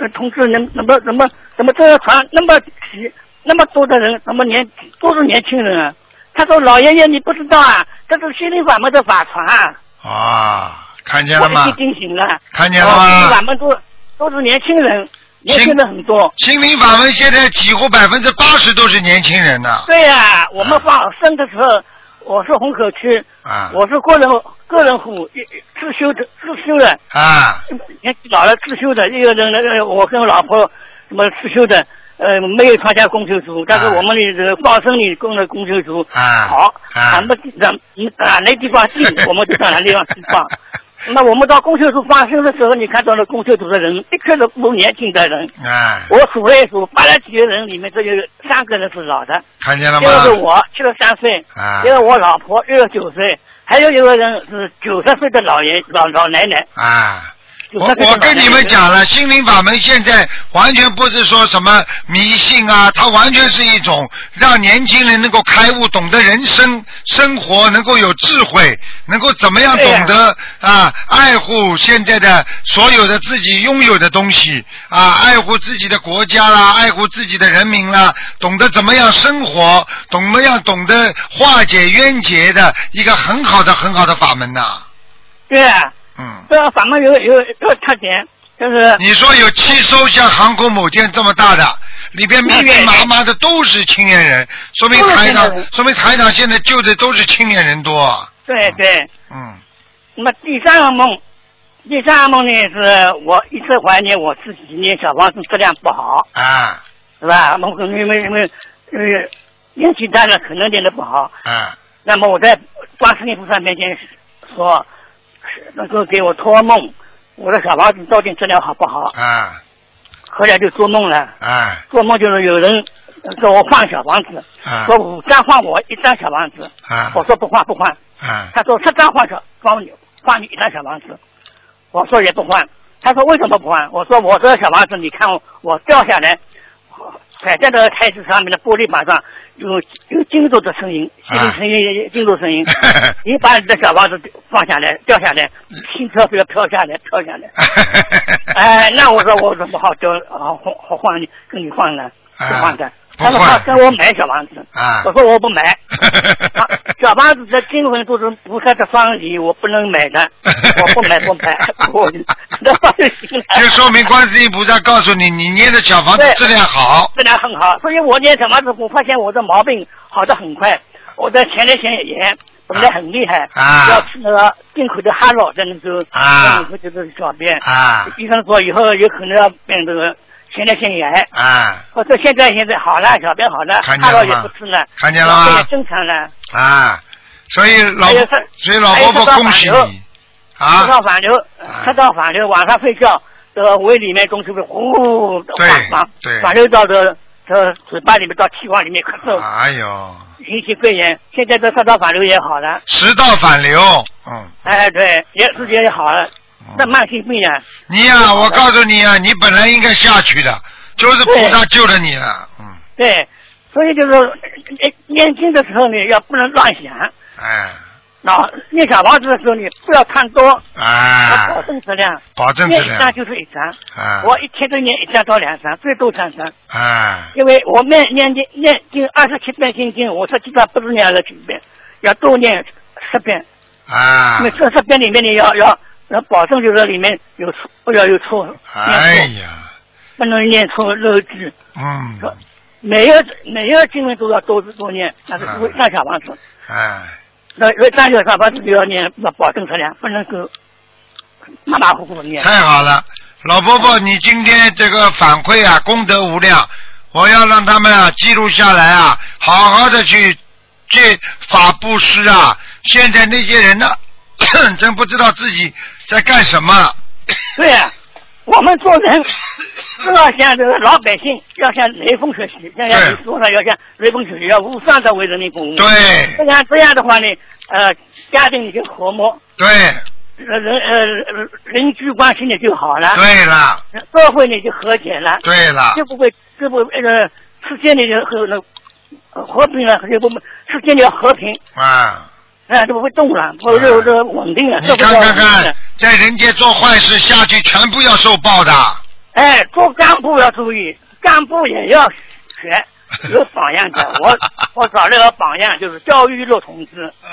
S7: 同志，能怎么怎么怎么这个船那么挤，那么多的人，怎么年都是年轻人啊？他说：“老爷爷，你不知道啊，这是心灵法门的法船啊！”
S2: 啊，看见了吗
S7: 我惊醒了。
S2: 看见了
S7: 吗心灵
S2: 吗
S7: 法？门都都是年轻人，年轻人很多。
S2: 心灵法门现在几乎百分之八十都是年轻人呐。
S7: 对呀、我们放生的时候，我是虹口区，
S2: 啊。
S7: 我是个人个人户，自修的自修的，
S2: 啊。
S7: 年纪老了自修的，一个人那个我跟我老婆什么自修的，呃，没有参加公修组，但是我们的这个放生里供的公修组。
S2: 啊。
S7: 好，
S2: 啊。
S7: 咱们咱俺那地方近，我们就到哪地方去放。那我们到公修组发生的时候，你看到了公修组的人，的确是不年轻的人。
S2: 啊，
S7: 我数了一数，八十几个人里面，只有三个人是老的，
S2: 看见了
S7: 一个是？我七十三岁，
S2: 啊
S7: 一个我老婆六十九岁，还有一个人是九十岁的老爷老老奶奶。
S2: 啊。我我跟你们讲了，心灵法门现在完全不是说什么迷信啊，它完全是一种让年轻人能够开悟，懂得人生生活，能够有智慧，能够怎么样懂得啊爱护现在的所有的自己拥有的东西啊，爱护自己的国家啦，爱护自己的人民啦，懂得怎么样生活，懂么样懂得化解冤结的一个很好的很好的法门呐、
S7: 对啊，
S2: 嗯。
S7: 这个法门有有有个特点，就是
S2: 你说有七艘像航空母舰这么大的，里边密密麻麻的都是青年人，说明台长说明台长现在救的都是青年人多啊。
S7: 对对。
S2: 嗯
S7: 那么第三个梦，第三个梦呢是我一直怀念我自己念小房子质量不好，
S2: 啊
S7: 是吧？我可能因为因为因为年纪大了，可能练的不好。
S2: 啊
S7: 那么我在观世音菩萨面前说，是能够给我托梦，我的小房子到底质量好不好？
S2: 啊。
S7: 后来就做梦了，
S2: 啊。
S7: 做梦就是有人呃给我换小房子，
S2: 啊。
S7: 说五张换我一张小房子，
S2: 啊。
S7: 我说不换不换，
S2: 啊。
S7: 他说十张换小换你换你一张小房子，我说也不换，他说为什么不换？我说我这个小房子你看我我掉下来，摆在那个台子上面的玻璃板上，有有金属的声音，
S2: 啊
S7: 金属声音，金属声音。你把你的小房子放下来，掉下来，心跳不要飘下来，飘下来。哎，那我说我怎么好交好好好换你跟你换呢？不换的。他说他跟我买小房子，
S2: 啊
S7: 我说我不买。啊小房子的经文都是菩萨的方礼，我不能买的，我不买不买，我那话就行了。
S2: 就说明观世音菩萨告诉你，你捏的小房子质量好。
S7: 质量很好，所以我捏小房子，我发现我的毛病好的很快。我的前列腺炎本来很厉害，
S2: 啊
S7: 要吃那个进口的哈洛，在那时候
S2: 啊
S7: 进口就是小便，
S2: 啊
S7: 医生说以后有可能要变这个前列腺炎。
S2: 啊
S7: 我说现在现在好了，小便好了，
S2: 看见了
S7: 也不吃了，
S2: 看见了吗
S7: 也正常了。
S2: 啊！所以老所以老婆婆恭喜
S7: 这个
S2: 你
S7: 吃
S2: 啊！
S7: 到反流，吃到反流，晚上睡觉，这个胃里面东西会呼反反反流到这这嘴巴里面到气管里面咳嗽，
S2: 哎呦，
S7: 引起肺炎。现在这食道反流也好了，
S2: 食道反流，嗯，
S7: 哎对，也自己也好了。这慢性病啊，
S2: 你呀、我告诉你啊，你本来应该下去的，就是菩萨救了你了，嗯，
S7: 对，所以就是呃念经的时候呢，要不能乱想。
S2: 哎。
S7: 那念小房子的时候，你不要看多，要保
S2: 哎，
S7: 证质量。
S2: 保证质
S7: 念一张
S2: 量，
S7: 就是一张，
S2: 哎。
S7: 我一天都念一张到两张，最多三张。
S2: 哎。
S7: 因为我念念经念经二十七遍心经，我实际上不是念二十七遍，要多念十遍。
S2: 啊
S7: 因为，这十遍里面你要要要保证就是里面有错，不要有错，
S2: 哎呀，
S7: 不能念错漏字。
S2: 嗯，
S7: 每个每个经文都要多多念，那是为上小房子。
S2: 哎，
S7: 那因为上小房子就要念，要保证质量，不能够马马虎虎地念。
S2: 太好了，老伯伯，你今天这个反馈啊，功德无量，我要让他们啊记录下来啊，好好的去借法布施啊。现在那些人呢，真不知道自己在干什么。
S7: 对呀、我们做人都要向这个老百姓，要向雷锋学习，像像你说的，要向雷锋学习，要无上的为人民服务。
S2: 对。
S7: 这样这样的话呢，呃，家庭里就和睦，
S2: 对。
S7: 呃人呃邻居关系呢就好了，
S2: 对了。
S7: 社会呢就和谐了，
S2: 对了，
S7: 就不会就不那个世界里就和那呃和平了，就不世界里要和平，
S2: 啊，
S7: 啊，就不会动了，不会就就稳定了，
S2: 你看看看，在人间做坏事下去，全部要受报的。
S7: 哎，做干部要注意，干部也要学，有榜样的。我我找了个榜样，就是焦裕禄同志。
S2: 嗯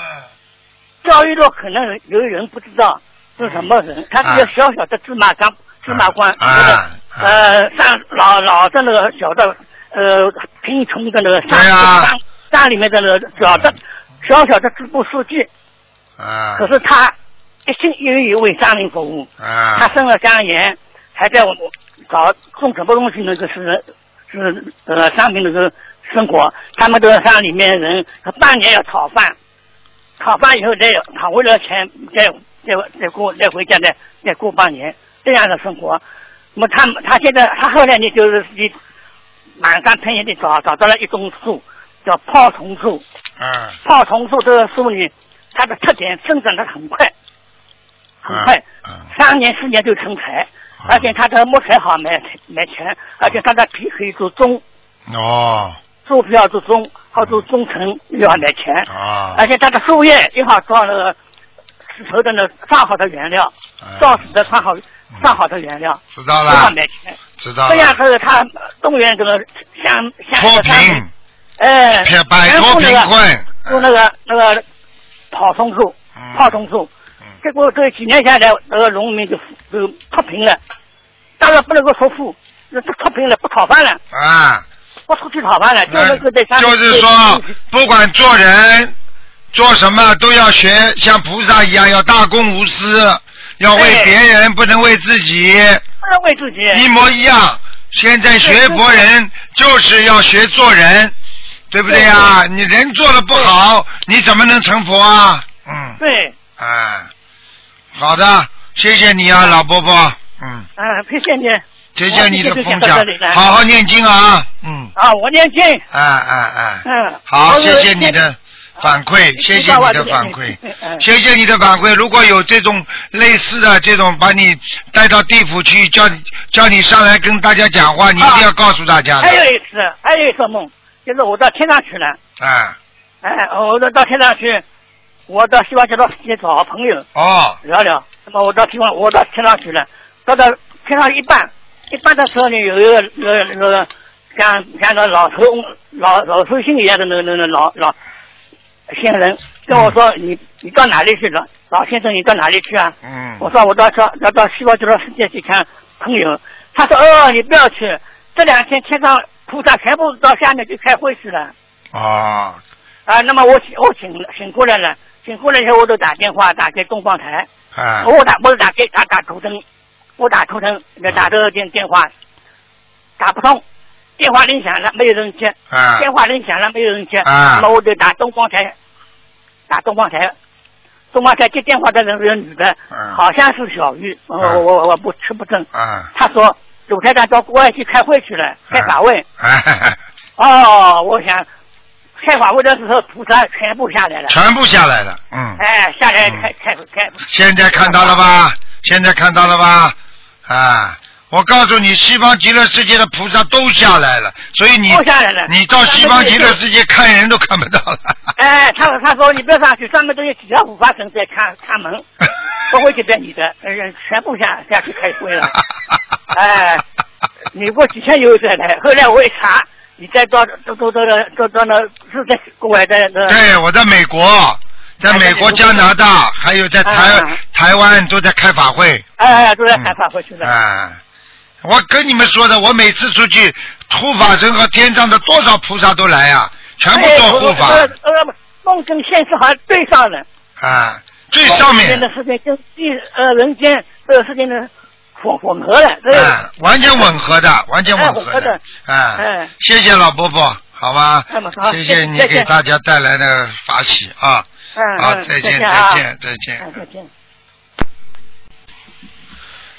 S7: 焦裕禄可能有人不知道是什么人，他是个小小的芝麻官，芝麻官，
S2: 啊
S7: 呃，上老老的那个小的呃贫穷的那个山山山里面的那个小的小小的支部书记，
S2: 啊。
S7: 可是他一心一意为山民服务。啊。他
S2: 啊
S7: 生了肝炎，还在我找种什么东西那个是是呃山民那个生活，他们都在山里面人，他半年要讨饭，讨饭以后再讨回来钱再再再过再回家再再过半年这样的生活。那么他他现在他后来呢就是自己满山遍野的找找到了一种树，叫泡桐树。
S2: 嗯
S7: 泡桐树这个树呢，它的特点生长的很快，很快。
S2: 啊
S7: 三年四年就成材，而且它的木材好买买钱，而且它的皮可以做钟，
S2: 哦
S7: 树皮要做钟，好做钟层又要买钱，
S2: 啊
S7: 而且它的树叶又好做那个石头的那个上好的原料，造纸的上好上好的原料，
S2: 知道了，
S7: 买钱。
S2: 知道
S7: 这样
S2: 了，
S7: 这个他动员这个乡乡
S2: 脱
S7: 这个乡哎，
S2: 撇摆脱贫困，
S7: 做那个那个泡松树
S2: 嗯，
S7: 泡松树
S2: 嗯，
S7: 结果这几年下来，那个农民就就脱贫了，当然不能够说富，那这脱贫了，不讨饭了，
S2: 啊，
S7: 不出去讨饭了，就
S2: 那
S7: 能够在山里
S2: 就是说，不管做人做什么，都要学像菩萨一样，要大公无私，要为别人，不能为自己，
S7: 不能为自己，
S2: 一模一样。现在学佛人就是要学做人，对不对呀？你人做的不好，你怎么能成佛啊？嗯，
S7: 对，
S2: 哎，好的，谢谢你啊，老伯伯，嗯，
S7: 啊，谢谢你，
S2: 谢谢你的分享好好念经啊，嗯，
S7: 啊，我念经，
S2: 哎哎哎，
S7: 嗯，
S2: 好，谢谢你的，反馈，谢谢你的反馈，
S7: 嗯
S2: 谢谢你的反馈。如果有这种类似的这种把你带到地府去，叫你叫你上来跟大家讲话，你一定要告诉大家的。
S7: 还有一次，还有一个梦，就是我到天上去了，
S2: 嗯，
S7: 哎，我到到天上去，我到西方极乐世界找朋友
S2: 哦，
S7: 聊聊。那么我到天上，我到天上去了，到到天上一半，一半的时候呢，有一个那个那个像像个老头老老寿星一样的那个那个老老先人跟我说：“你你到哪里去了？老先生，你到哪里去啊？”
S2: 嗯，
S7: 我说我到到要到西方极乐世界去看朋友。他说：“哦，你不要去，这两天天上菩萨全部到下面去开会去了。
S2: 啊，
S7: 啊，那么我醒我醒醒过来了，醒过来以后我都打电话打给东方台，
S2: 啊，
S7: 我打我打给打打图腾，我打图腾打这个电电话。打不通，电话铃响了没有人接，
S2: 啊。
S7: 电话铃响了没有人接，
S2: 啊。
S7: 那么我就打东方台，打东方台，东方台接电话的人是个女的，
S2: 嗯
S7: 好像是小玉，我
S2: 啊
S7: 我我我不吃不正，
S2: 啊，
S7: 她说鲁台长到国外去开会去了，开法会。
S2: 哎，
S7: 哦，我想开法会的时候，菩萨全部下来了。
S2: 全部下来了，嗯，
S7: 哎，下来
S2: 嗯
S7: 开开开。
S2: 现在看到了吧？现在看到了吧？啊，我告诉你，西方极乐世界的菩萨都下来了，所以你
S7: 都下来了
S2: 你到西方极乐世界看人都看不到了。
S7: 哎，他他说你不要上去，上面都有几条护法神在看看门，不会去变你的，呃，全部下下去开会了。哎，你过几天又再来，后来我一查，你在到到到到到到那是在国外的那。
S2: 对，我在美国，在美国、加拿大，还有在台
S7: 啊
S2: 台湾都在开法会。
S7: 哎，都在开法会去了。
S2: 啊，我跟你们说的，我每次出去，护法神和天上的多少菩萨都来啊，全部做护法。
S7: 哎呃呃，梦跟现实好像对上了。
S2: 啊，最上面。
S7: 的事情跟地呃人间这个事情呢混混合了，这个
S2: 啊，完全吻合的，完全吻
S7: 哎吻合的。
S2: 啊
S7: 哎，
S2: 谢谢老伯伯，好吧
S7: 那么好，
S2: 谢谢你给大家带来的法喜啊，
S7: 嗯
S2: 好，
S7: 嗯
S2: 再见，
S7: 再见啊。
S2: 再见，再见。